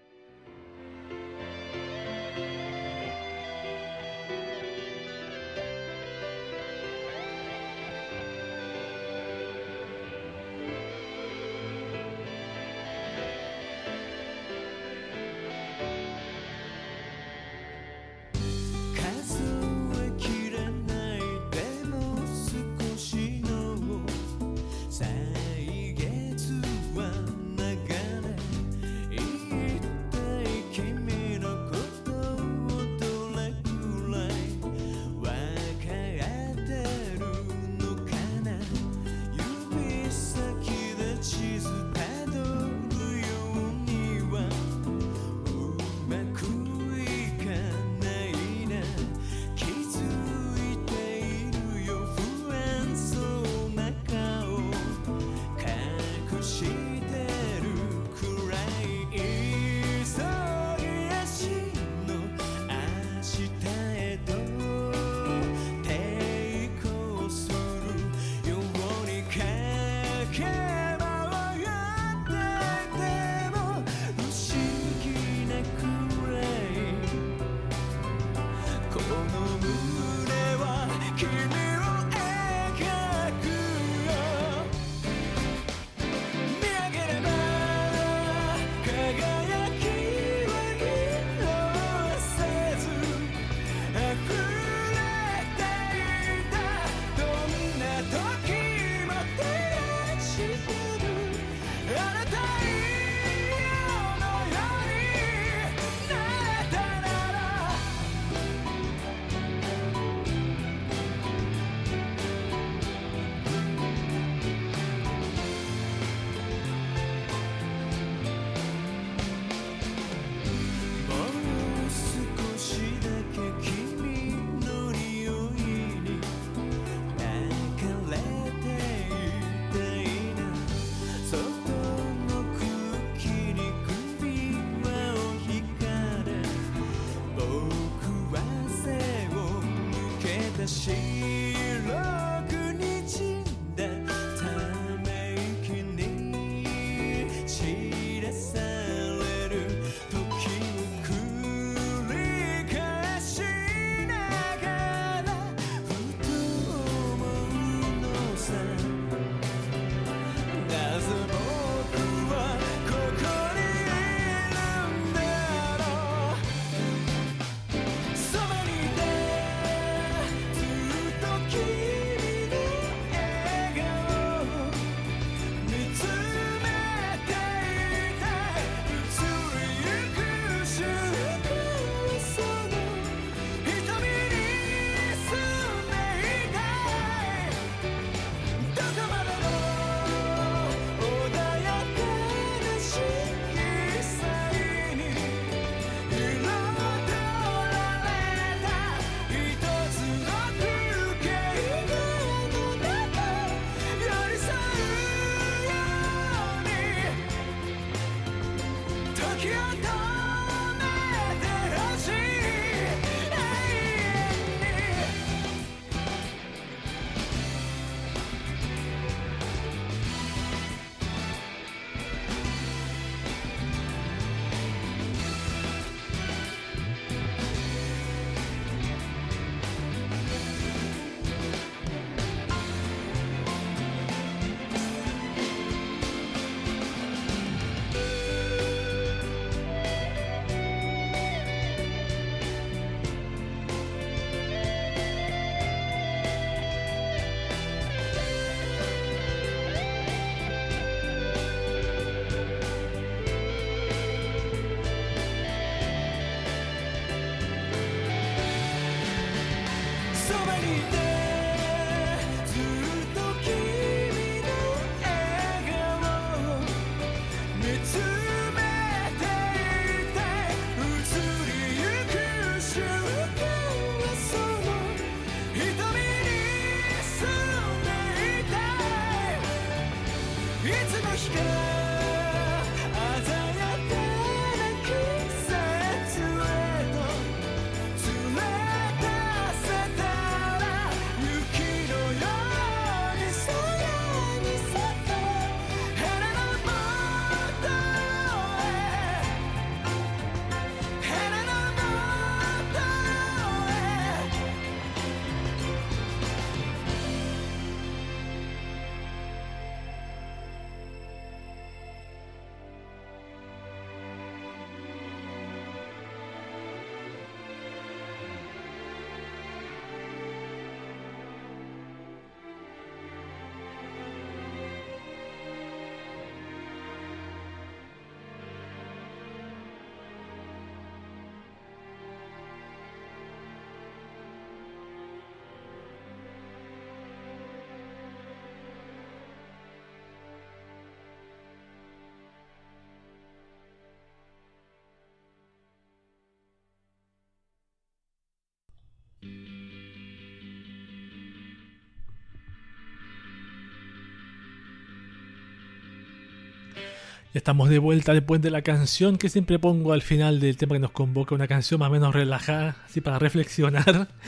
Estamos de vuelta después de la canción que siempre pongo al final del tema que nos convoca, una canción más o menos relajada, así para reflexionar.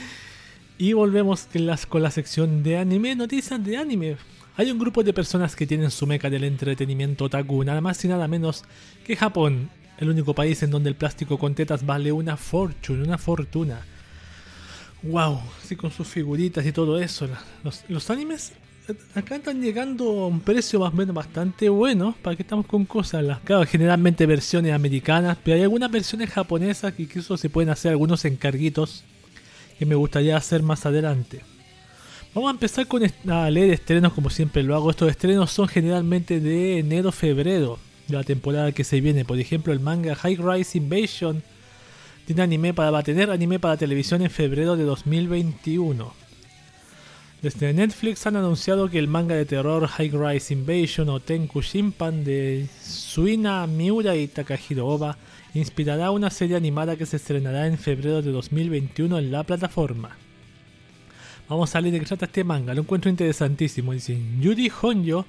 Y volvemos con, la sección de anime, noticias de anime. Hay un grupo de personas que tienen su meca del entretenimiento otaku, nada más y nada menos que Japón, el único país en donde el plástico con tetas vale una fortune, una fortuna. Wow, así con sus figuritas y todo eso. Los, los animes acá están llegando a un precio más o menos bastante bueno. Para que estamos con cosas. Las, claro, generalmente versiones americanas, pero hay algunas versiones japonesas que incluso se pueden hacer algunos encarguitos que me gustaría hacer más adelante. Vamos a empezar con a leer estrenos como siempre lo hago. Estos estrenos son generalmente de enero-febrero de la temporada que se viene. Por ejemplo, el manga High Rise Invasion tiene anime para, va a tener anime para televisión en febrero de 2021. Desde Netflix han anunciado que el manga de terror High Rise Invasion o Tenku Shinpan de Suina Miura y Takahiro Oba inspirará una serie animada que se estrenará en febrero de 2021 en la plataforma. Vamos a leer de qué trata este manga, lo encuentro interesantísimo. Dice, Yuri Honjo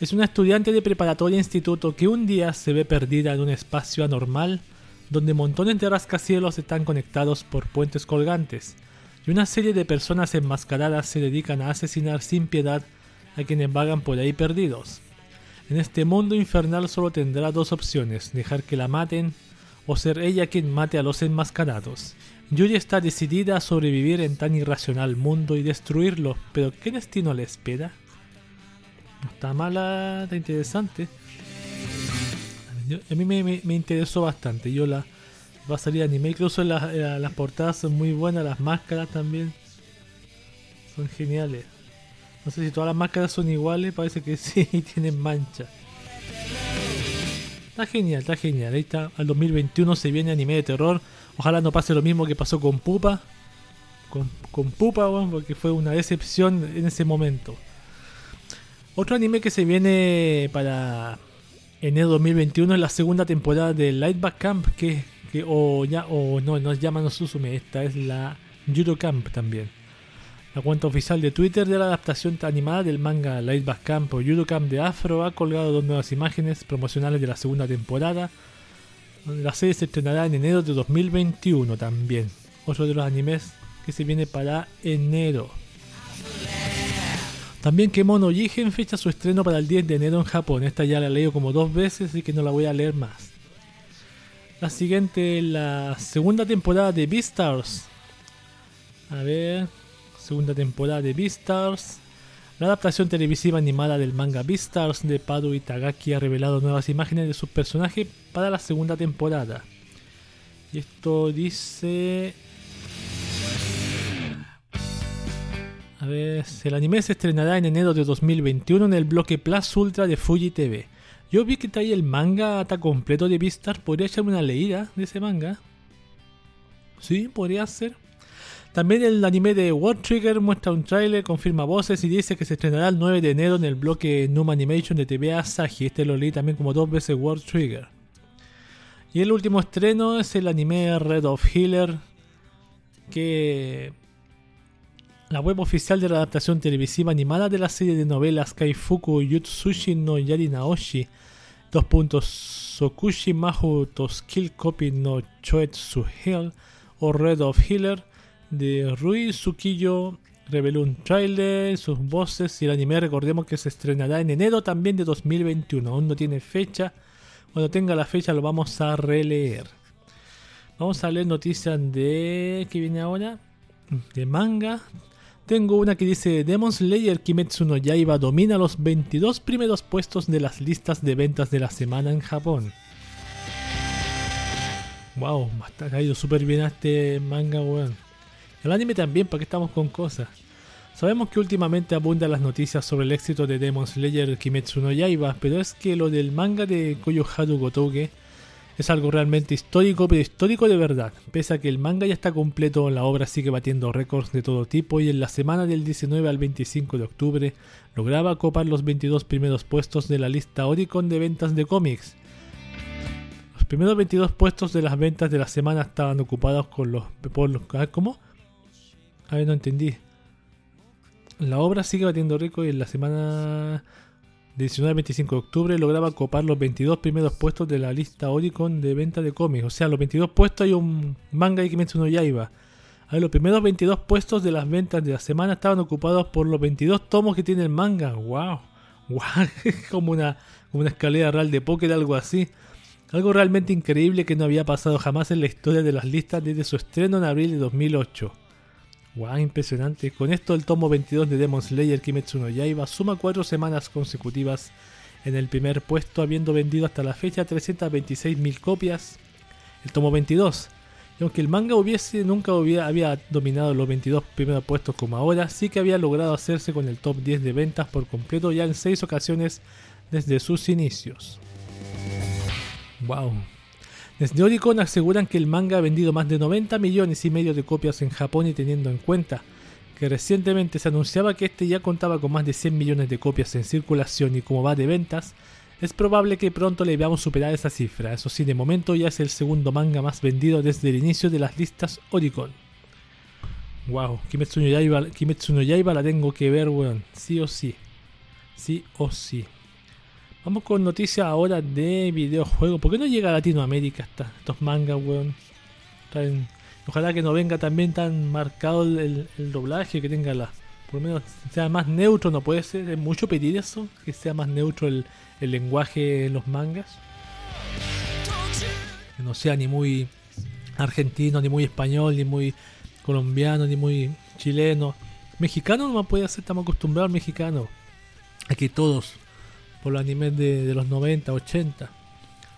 es una estudiante de preparatoria instituto que un día se ve perdida en un espacio anormal donde montones de rascacielos están conectados por puentes colgantes y una serie de personas enmascaradas se dedican a asesinar sin piedad a quienes vagan por ahí perdidos. En este mundo infernal solo tendrá dos opciones, dejar que la maten o ser ella quien mate a los enmascarados. Yuri está decidida a sobrevivir en tan irracional mundo y destruirlo, pero ¿qué destino le espera? No está mala, está interesante. A mí me, me- me interesó bastante. Yo la va a salir anime, incluso las, eh, las portadas son muy buenas, las máscaras también son geniales. No sé si todas las máscaras son iguales, parece que sí, tienen mancha. Está genial, está genial. Ahí está, al 2021 se viene anime de terror. Ojalá no pase lo mismo que pasó con Pupa. Con, con Pupa, weón, porque fue una decepción en ese momento. Otro anime que se viene para enero 2021 es la segunda temporada de Lightback Camp, que, que o ya o no, no es Yamano Suzume, esta es la Judo Camp también. La cuenta oficial de Twitter de la adaptación animada del manga Lightback Camp o Judo Camp de Afro ha colgado dos nuevas imágenes promocionales de la segunda temporada. donde La serie se estrenará en enero de 2021 también. Otro de los animes que se viene para enero. También Kemono Jigen fecha su estreno para el 10 de enero en Japón. Esta ya la leído como dos veces, así que no la voy a leer más. La siguiente, la segunda temporada de Beastars. A ver, segunda temporada de Beastars. La adaptación televisiva animada del manga Beastars de Paru Itagaki ha revelado nuevas imágenes de sus personajes para la segunda temporada. Y esto dice A ver, el anime se estrenará en enero de 2021 en el bloque Plus Ultra de Fuji TV. Yo vi que ahí el manga está completo de Beastar. ¿Podría echarme una leída de ese manga? Sí, podría ser. También el anime de World Trigger muestra un tráiler, confirma voces y dice que se estrenará el 9 de enero en el bloque Numa Animation de TV Asahi. Este lo leí también como dos veces World Trigger. Y el último estreno es el anime Red of Healer que la web oficial de la adaptación televisiva animada de la serie de novelas Kaifuku Yutsushi no Yari Naoshi, dos Sokushi Mahu to Skill Copy no Choetsu Hell o Red of Healer de Rui Tsukiyo reveló un trailer, sus voces y el anime recordemos que se estrenará en enero también de 2021, aún no tiene fecha, cuando tenga la fecha lo vamos a releer. Vamos a leer noticias de... ¿qué viene ahora? De manga. Tengo una que dice Demon Slayer Kimetsu no Yaiba domina los 22 primeros puestos de las listas de ventas de la semana en Japón. Wow, ha caído súper bien este manga, weón. El anime también, ¿para qué estamos con cosas? Sabemos que últimamente abundan las noticias sobre el éxito de Demon Slayer Kimetsu no Yaiba, pero es que lo del manga de Koyoharu Gotouge es algo realmente histórico, pero histórico de verdad. Pese a que el manga ya está completo, la obra sigue batiendo récords de todo tipo y en la semana del 19 al 25 de octubre lograba copar los 22 primeros puestos de la lista Oricon de ventas de cómics. Los primeros 22 puestos de las ventas de la semana estaban ocupados con los, por los ¿cómo? A ver, no entendí. La obra sigue batiendo récords y en la semana 19 al 25 de octubre lograba copar los 22 primeros puestos de la lista Oricon de venta de cómics. O sea, los 22 puestos hay un manga de Kimetsu no Yaiba. A los primeros 22 puestos de las ventas de la semana estaban ocupados por los 22 tomos que tiene el manga. ¡Wow! ¡Wow! Como una, como una escalera real de póker, algo así. Algo realmente increíble que no había pasado jamás en la historia de las listas desde su estreno en abril de 2008. Wow, impresionante. Con esto el tomo 22 de Demon Slayer Kimetsu no Yaiba suma 4 semanas consecutivas en el primer puesto, habiendo vendido hasta la fecha 326.000 copias. El tomo 22. Y aunque el manga hubiese nunca hubiera, había dominado los 22 primeros puestos como ahora, sí que había logrado hacerse con el top 10 de ventas por completo ya en 6 ocasiones desde sus inicios. Wow, desde Oricon aseguran que el manga ha vendido más de 90 millones y medio de copias en Japón y teniendo en cuenta que recientemente se anunciaba que este ya contaba con más de 100 millones de copias en circulación y como va de ventas, es probable que pronto le veamos superar esa cifra. Eso sí, de momento ya es el segundo manga más vendido desde el inicio de las listas Oricon. Wow, Kimetsu no Yaiba, Kimetsu no Yaiba la tengo que ver, weón. Sí o sí. Sí o sí. Vamos con noticias ahora de videojuegos. ¿Por qué no llega a Latinoamérica esta- estos mangas, weón? Ojalá que no venga también tan marcado el, el- doblaje, que tenga la. Por lo menos sea más neutro, no puede ser. Es mucho pedir eso, que sea más neutro el, el lenguaje en los mangas. Que no sea ni muy argentino, ni muy español, ni muy colombiano, ni muy chileno. Mexicano no puede ser, estamos acostumbrados al mexicano. Aquí todos por los animes de, los 90, 80.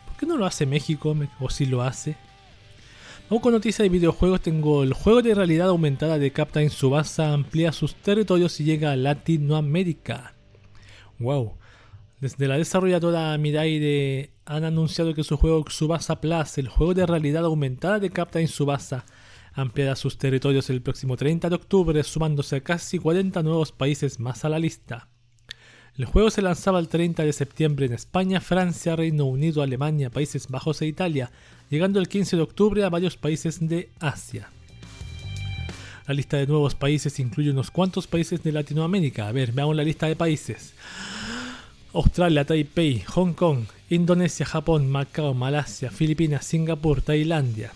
¿Por qué no lo hace México? O si lo hace. Vamos con noticias de videojuegos. Tengo el juego de realidad aumentada de Captain Subasa amplía sus territorios y llega a Latinoamérica. Wow. Desde la desarrolladora Mirai de- han anunciado que su juego Subasa Plus, el juego de realidad aumentada de Captain Subasa, ampliará sus territorios el próximo 30 de octubre, sumándose a casi 40 nuevos países más a la lista. El juego se lanzaba el 30 de septiembre en España, Francia, Reino Unido, Alemania, Países Bajos e Italia, llegando el 15 de octubre a varios países de Asia. La lista de nuevos países incluye unos cuantos países de Latinoamérica. A ver, veamos la lista de países. Australia, Taipei, Hong Kong, Indonesia, Japón, Macao, Malasia, Filipinas, Singapur, Tailandia,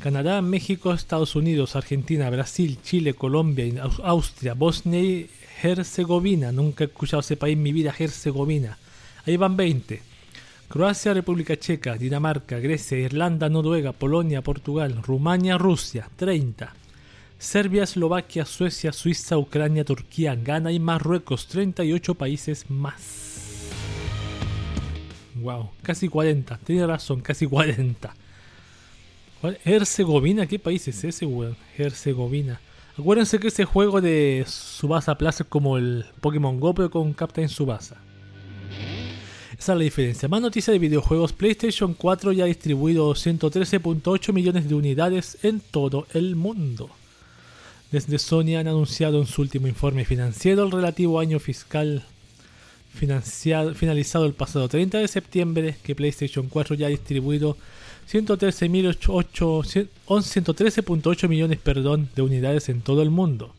Canadá, México, Estados Unidos, Argentina, Brasil, Chile, Colombia, Aus- Austria, Bosnia y Herzegovina. Nunca he escuchado ese país en mi vida, Herzegovina. Ahí van 20. Croacia, República Checa, Dinamarca, Grecia, Irlanda, Noruega, Polonia, Portugal, Rumania, Rusia, 30. Serbia, Eslovaquia, Suecia, Suiza, Ucrania, Turquía, Ghana y Marruecos, 38 países más. Wow, casi 40. Tiene razón, casi 40. ¿Cuál? Herzegovina, ¿qué país es ese, weón? Herzegovina. Acuérdense que ese juego de Subasa Plus es como el Pokémon Go, pero con Captain Subasa. Esa es la diferencia. Más noticias de videojuegos. PlayStation 4 ya ha distribuido 113.8 millones de unidades en todo el mundo. Desde Sony han anunciado en su último informe financiero el relativo año fiscal finalizado el pasado 30 de septiembre que PlayStation 4 ya ha distribuido 113.8 113.8 millones perdón, de unidades en todo el mundo.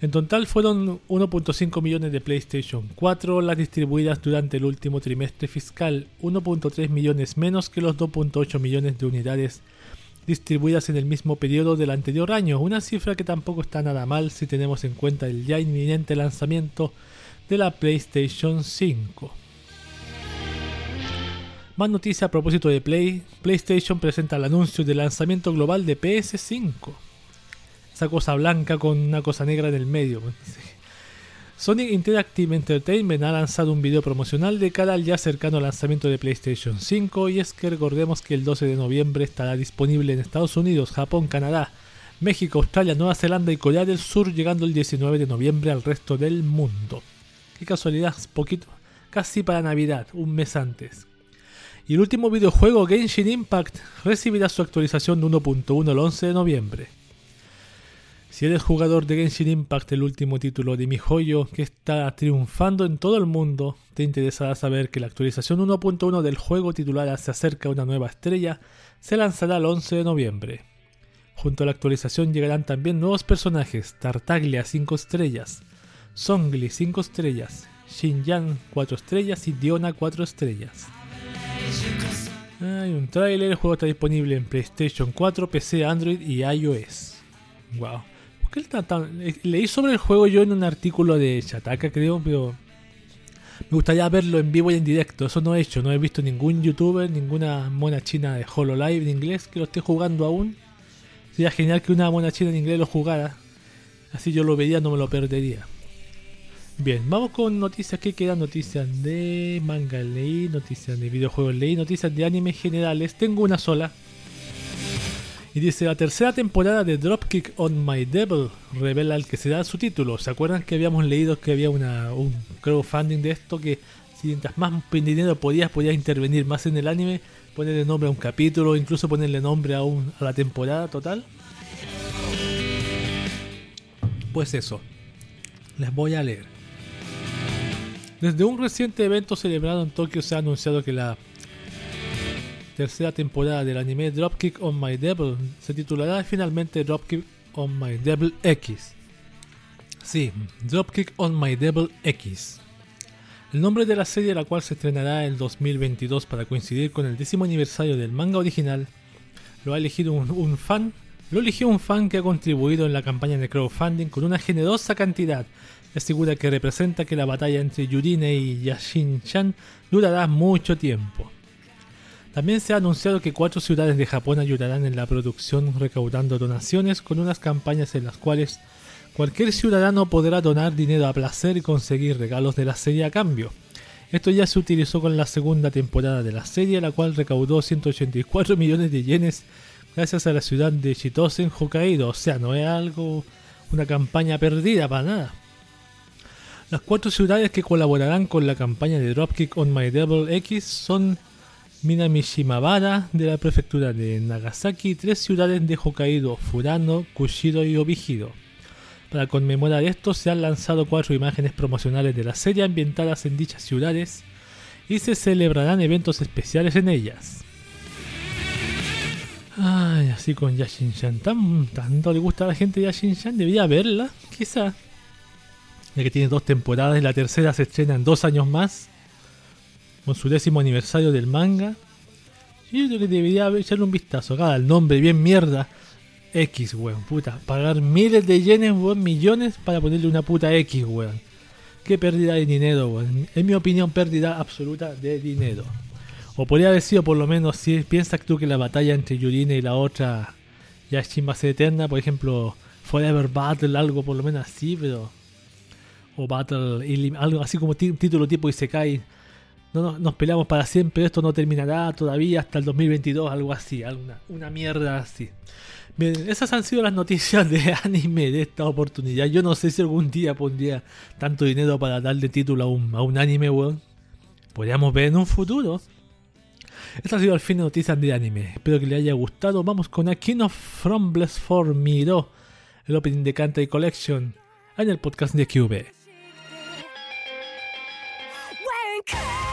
En total fueron 1.5 millones de PlayStation 4 las distribuidas durante el último trimestre fiscal, 1.3 millones menos que los 2.8 millones de unidades distribuidas en el mismo periodo del anterior año, una cifra que tampoco está nada mal si tenemos en cuenta el ya inminente lanzamiento de la PlayStation 5. Más noticia a propósito de Play, PlayStation presenta el anuncio del lanzamiento global de PS5. Esa cosa blanca con una cosa negra en el medio. Sonic Interactive Entertainment ha lanzado un video promocional de cara al ya cercano lanzamiento de PlayStation 5 y es que recordemos que el 12 de noviembre estará disponible en Estados Unidos, Japón, Canadá, México, Australia, Nueva Zelanda y Corea del Sur, llegando el 19 de noviembre al resto del mundo. Qué casualidad, poquito, casi para Navidad, un mes antes. Y el último videojuego Genshin Impact recibirá su actualización 1.1 el 11 de noviembre. Si eres jugador de Genshin Impact, el último título de mi joyo que está triunfando en todo el mundo, te interesará saber que la actualización 1.1 del juego titulada Se acerca una nueva estrella se lanzará el 11 de noviembre. Junto a la actualización llegarán también nuevos personajes, Tartaglia 5 estrellas, Songli 5 estrellas, Xinjiang 4 estrellas y Diona 4 estrellas. Hay un tráiler, el juego está disponible en PlayStation 4, PC, Android y iOS. Wow. ¿Por qué está tan- eh, Leí sobre el juego yo en un artículo de Chataka, creo, pero me gustaría verlo en vivo y en directo. Eso no he hecho, no he visto ningún youtuber, ninguna mona china de HoloLive en inglés que lo esté jugando aún. Sería genial que una mona china en inglés lo jugara. Así yo lo vería, no me lo perdería. Bien, vamos con noticias que quedan. Noticias de manga leí, noticias de videojuegos leí, noticias de anime generales. Tengo una sola. Y dice, la tercera temporada de Dropkick on My Devil revela el que será su título. ¿Se acuerdan que habíamos leído que había una, un crowdfunding de esto? Que si mientras más dinero podías, podías intervenir más en el anime, ponerle nombre a un capítulo, incluso ponerle nombre a, un, a la temporada total. Pues eso, les voy a leer. Desde un reciente evento celebrado en Tokio se ha anunciado que la tercera temporada del anime Dropkick on My Devil se titulará finalmente Dropkick on My Devil X. Sí, Dropkick on My Devil X. El nombre de la serie, la cual se estrenará en 2022 para coincidir con el décimo aniversario del manga original, lo ha elegido un, un fan. Lo eligió un fan que ha contribuido en la campaña de crowdfunding con una generosa cantidad y asegura que representa que la batalla entre Yurine y Yashin-chan durará mucho tiempo. También se ha anunciado que cuatro ciudades de Japón ayudarán en la producción recaudando donaciones con unas campañas en las cuales cualquier ciudadano podrá donar dinero a placer y conseguir regalos de la serie a cambio. Esto ya se utilizó con la segunda temporada de la serie, la cual recaudó 184 millones de yenes gracias a la ciudad de Chitose en Hokkaido. O sea, no es algo, una campaña perdida para nada. Las cuatro ciudades que colaborarán con la campaña de Dropkick on My Devil X son Minamishimabara de la prefectura de Nagasaki y tres ciudades de Hokkaido, Furano, Kushido y Obihido. Para conmemorar esto se han lanzado cuatro imágenes promocionales de la serie ambientadas en dichas ciudades y se celebrarán eventos especiales en ellas. Ay, así con Yashin-chan. Tan, tanto le gusta a la gente de Yashin-chan, debería verla, quizá. Ya que tiene dos temporadas la tercera se estrena en dos años más. Con su décimo aniversario del manga. Yo creo que debería echarle un vistazo. Acá el nombre bien mierda. X, weón, puta. Pagar miles de yenes, weón, millones para ponerle una puta X, weón. Qué pérdida de dinero, weón. En mi opinión, pérdida absoluta de dinero. O podría haber sido por lo menos si piensas tú que la batalla entre Yurine y la otra Yashin va a ser eterna, por ejemplo, Forever Battle, algo por lo menos así, pero. O Battle, algo así como título tipo Isekai. No, no, nos peleamos para siempre, esto no terminará todavía hasta el 2022, algo así, alguna, una mierda así. Bien, esas han sido las noticias de anime de esta oportunidad. Yo no sé si algún día pondría tanto dinero para darle título a un, a un anime, weón. Podríamos ver en un futuro. Esto ha sido el fin de noticias de anime. Espero que les haya gustado. Vamos con A King of Frombles for Miro, el opening de Kantai Collection, en el podcast de QB. Cause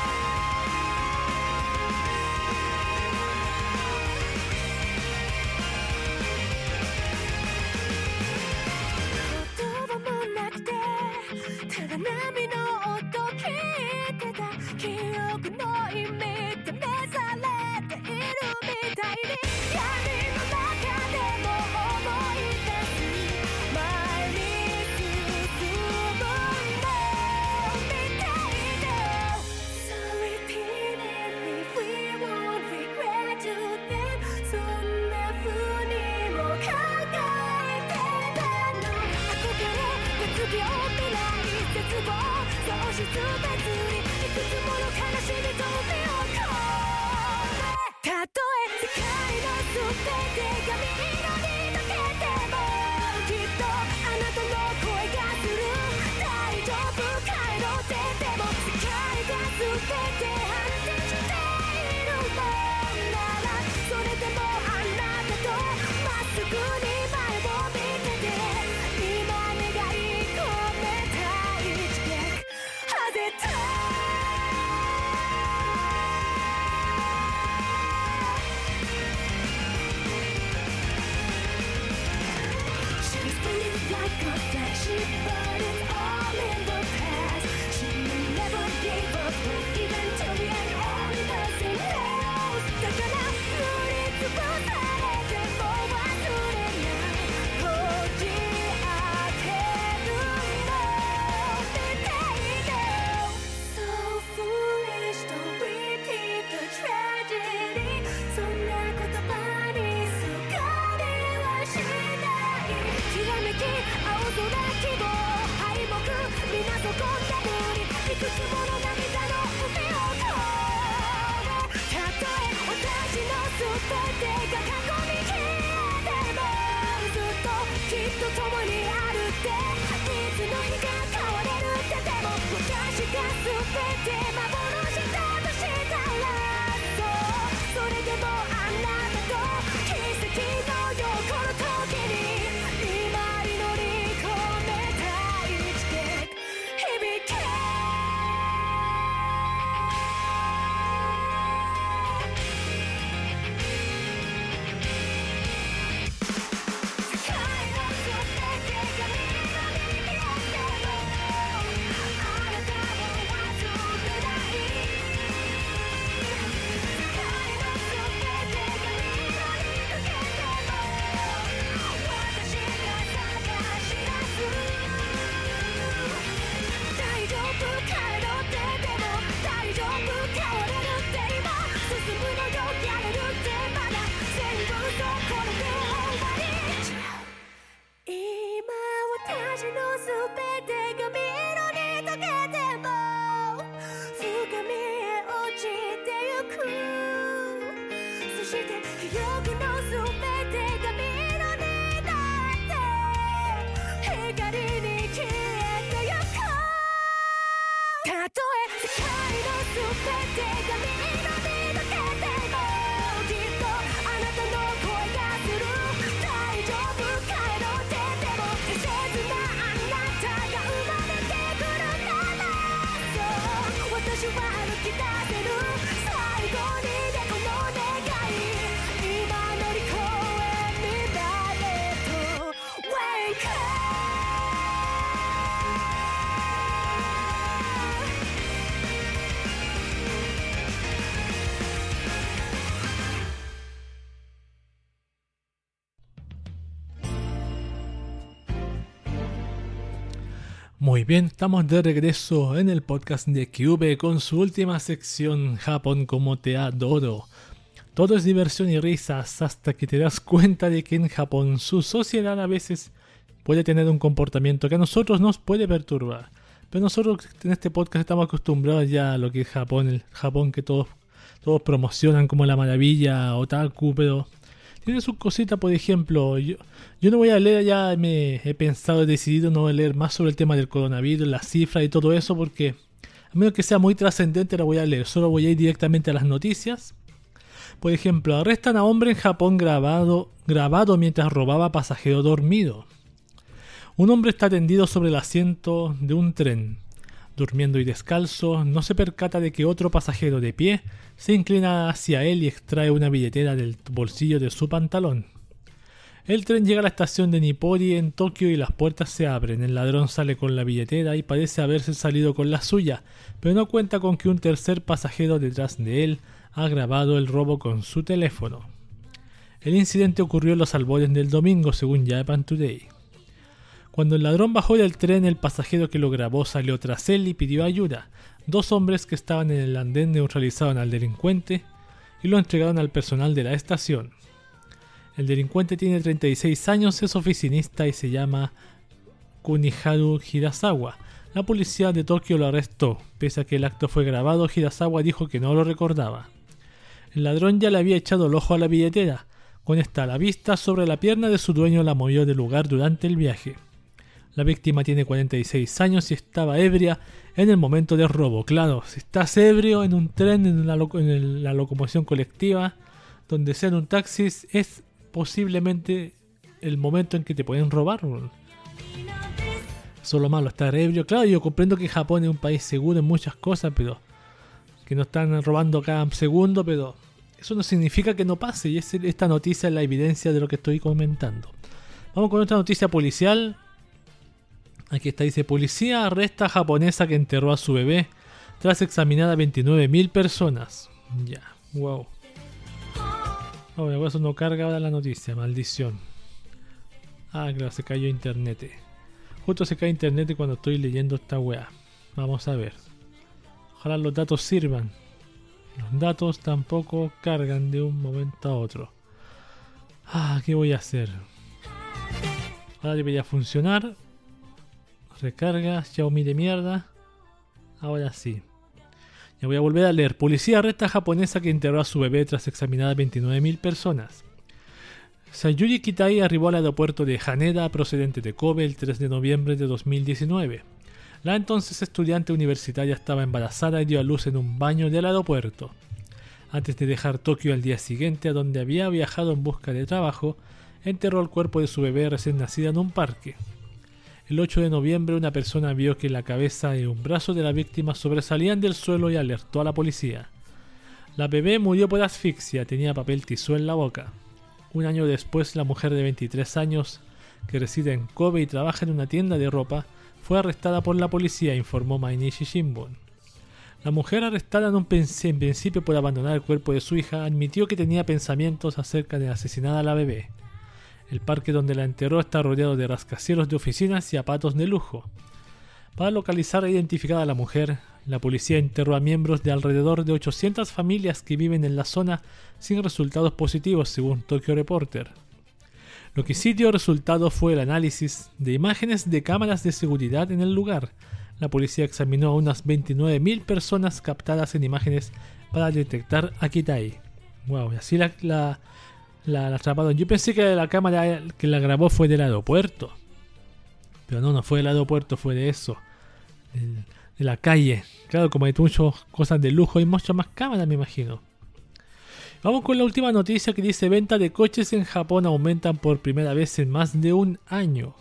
Muy bien, estamos de regreso en el podcast de Cube con su última sección Japón como te adoro. Todo es diversión y risas hasta que te das cuenta de que en Japón su sociedad a veces puede tener un comportamiento que a nosotros nos puede perturbar. Pero nosotros en este podcast estamos acostumbrados ya a lo que es Japón, el Japón que todos, todos promocionan como la maravilla, otaku, pero tiene su cosita, por ejemplo, yo, yo no voy a leer, ya me he pensado, he decidido no leer más sobre el tema del coronavirus, las cifras y todo eso, porque a menos que sea muy trascendente la voy a leer, solo voy a ir directamente a las noticias. Por ejemplo, arrestan a hombre en Japón grabado, grabado mientras robaba pasajero dormido. Un hombre está tendido sobre el asiento de un tren. Durmiendo y descalzo, no se percata de que otro pasajero de pie se inclina hacia él y extrae una billetera del bolsillo de su pantalón. El tren llega a la estación de Nippori en Tokio y las puertas se abren. El ladrón sale con la billetera y parece haberse salido con la suya, pero no cuenta con que un tercer pasajero detrás de él ha grabado el robo con su teléfono. El incidente ocurrió en los albores del domingo, según Japan Today. Cuando el ladrón bajó del tren, el pasajero que lo grabó salió tras él y pidió ayuda. Dos hombres que estaban en el andén neutralizaron al delincuente y lo entregaron al personal de la estación. El delincuente tiene 36 años, es oficinista y se llama Kuniharu Hirasawa. La policía de Tokio lo arrestó. Pese a que el acto fue grabado, Hirasawa dijo que no lo recordaba. El ladrón ya le había echado el ojo a la billetera. Con esta a la vista, sobre la pierna de su dueño la movió del lugar durante el viaje. La víctima tiene 46 años y estaba ebria en el momento del robo. Claro, si estás ebrio en un tren, en en la locomoción colectiva, donde sea en un taxi, es posiblemente el momento en que te pueden robar. weón. Eso es lo malo, estar ebrio. Claro, yo comprendo que Japón es un país seguro en muchas cosas, pero que no están robando cada segundo, pero eso no significa que no pase. Y es- esta noticia es la evidencia de lo que estoy comentando. Vamos con otra noticia policial. Aquí está, dice, policía arresta japonesa que enterró a su bebé tras examinar a 29.000 personas. Ya, wow. Oh, por eso no carga ahora la noticia, maldición. Ah, claro, se cayó internet. Justo se cae internet cuando estoy leyendo esta weá. Vamos a ver. Ojalá los datos sirvan. Los datos tampoco cargan de un momento a otro. Ah, ¿qué voy a hacer? Ahora debería funcionar. Recarga, Xiaomi de mierda. Ahora sí. Ya voy a volver a leer. Policía arresta japonesa que enterró a su bebé tras examinar a 29.000 personas. Sayuri Kitai arribó al aeropuerto de Haneda procedente de Kobe el 3 de noviembre de 2019. La entonces estudiante universitaria estaba embarazada y dio a luz en un baño del aeropuerto. Antes de dejar Tokio al día siguiente, a donde había viajado en busca de trabajo, enterró el cuerpo de su bebé recién nacida en un parque. El 8 de noviembre una persona vio que la cabeza y un brazo de la víctima sobresalían del suelo y alertó a la policía. La bebé murió por asfixia, tenía papel tisú en la boca. Un año después, la mujer de 23 años, que reside en Kobe y trabaja en una tienda de ropa, fue arrestada por la policía, informó Mainichi Shimbun. La mujer arrestada en, principio por abandonar el cuerpo de su hija admitió que tenía pensamientos acerca de asesinar a la bebé. El parque donde la enterró está rodeado de rascacielos de oficinas y zapatos de lujo. Para localizar e identificar a la mujer, la policía enterró a miembros de alrededor de 800 familias que viven en la zona sin resultados positivos, según Tokyo Reporter. Lo que sí dio resultado fue el análisis de imágenes de cámaras de seguridad en el lugar. La policía examinó a unas 29.000 personas captadas en imágenes para detectar a Kitai. Wow, y así la, la, la atraparon. Yo pensé que la cámara que la grabó fue del aeropuerto. Pero no, no fue del aeropuerto, fue de eso. del- de la calle. Claro, como hay muchas cosas de lujo, hay muchas más cámaras, me imagino. Vamos con la última noticia que dice venta de coches en Japón aumentan por primera vez en más de un año.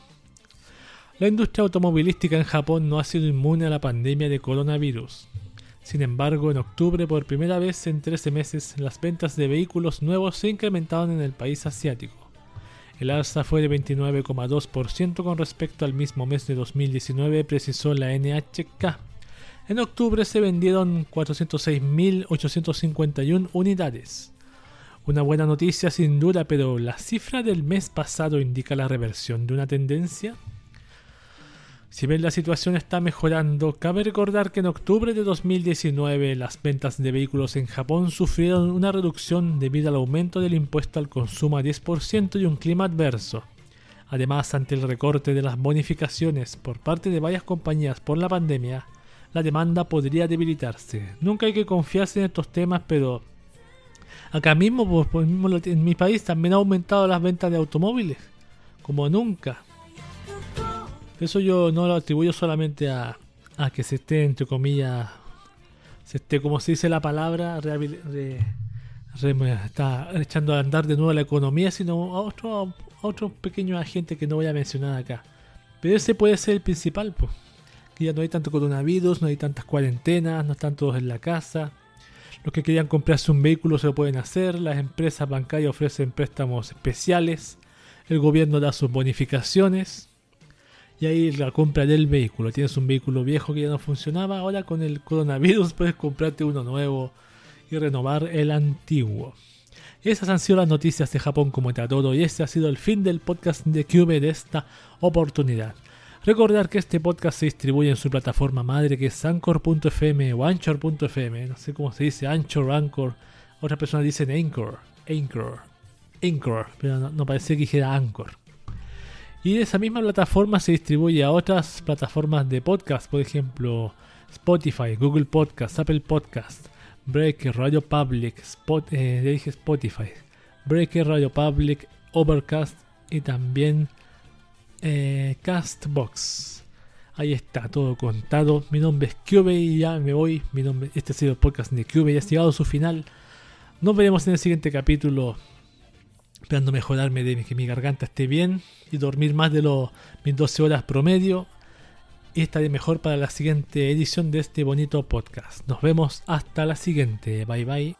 La industria automovilística en Japón no ha sido inmune a la pandemia de coronavirus. Sin embargo, en octubre, por primera vez en 13 meses, las ventas de vehículos nuevos se incrementaron en el país asiático. El alza fue de 29,2% con respecto al mismo mes de 2019, precisó la NHK. En octubre se vendieron 406.851 unidades. Una buena noticia sin duda, pero ¿la cifra del mes pasado indica la reversión de una tendencia? Si bien la situación está mejorando, cabe recordar que en octubre de 2019 las ventas de vehículos en Japón sufrieron una reducción debido al aumento del impuesto al consumo a 10% y un clima adverso. Además, ante el recorte de las bonificaciones por parte de varias compañías por la pandemia, la demanda podría debilitarse. Nunca hay que confiarse en estos temas, pero acá mismo, pues, en mi país también ha aumentado las ventas de automóviles, como nunca. Eso yo no lo atribuyo solamente a, a que se esté, entre comillas, se esté, como se dice la palabra, está echando a andar de nuevo la economía, sino a otro, pequeños agentes que no voy a mencionar acá. Pero ese puede ser el principal, pues. Ya no hay tanto coronavirus, no hay tantas cuarentenas, no están todos en la casa. Los que querían comprarse un vehículo se lo pueden hacer. Las empresas bancarias ofrecen préstamos especiales. el gobierno da sus bonificaciones y ahí la compra del vehículo. Tienes un vehículo viejo que ya no funcionaba, ahora con el coronavirus puedes comprarte uno nuevo y renovar el antiguo. Esas han sido las noticias de Japón como todo y este ha sido el fin del podcast de Cube de esta oportunidad. Recordar que este podcast se distribuye en su plataforma madre que es anchor.fm o anchor.fm, no sé cómo se dice, anchor, anchor. Otras personas dicen anchor, anchor, anchor, pero no, no parece que dijera anchor. Y de esa misma plataforma se distribuye a otras plataformas de podcast, por ejemplo Spotify, Google Podcast, Apple Podcast, Breaker, Radio Public, Spot, eh, Spotify, Breaker, Radio Public, Overcast y también eh, Castbox. Ahí está todo contado. Mi nombre es Cube y ya me voy. Este ha sido el podcast de Cube y ha llegado a su final. Nos veremos en el siguiente capítulo esperando mejorarme de que mi garganta esté bien y dormir más de los mis 12 horas promedio y estaré mejor para la siguiente edición de este bonito podcast. Nos vemos hasta la siguiente. Bye bye.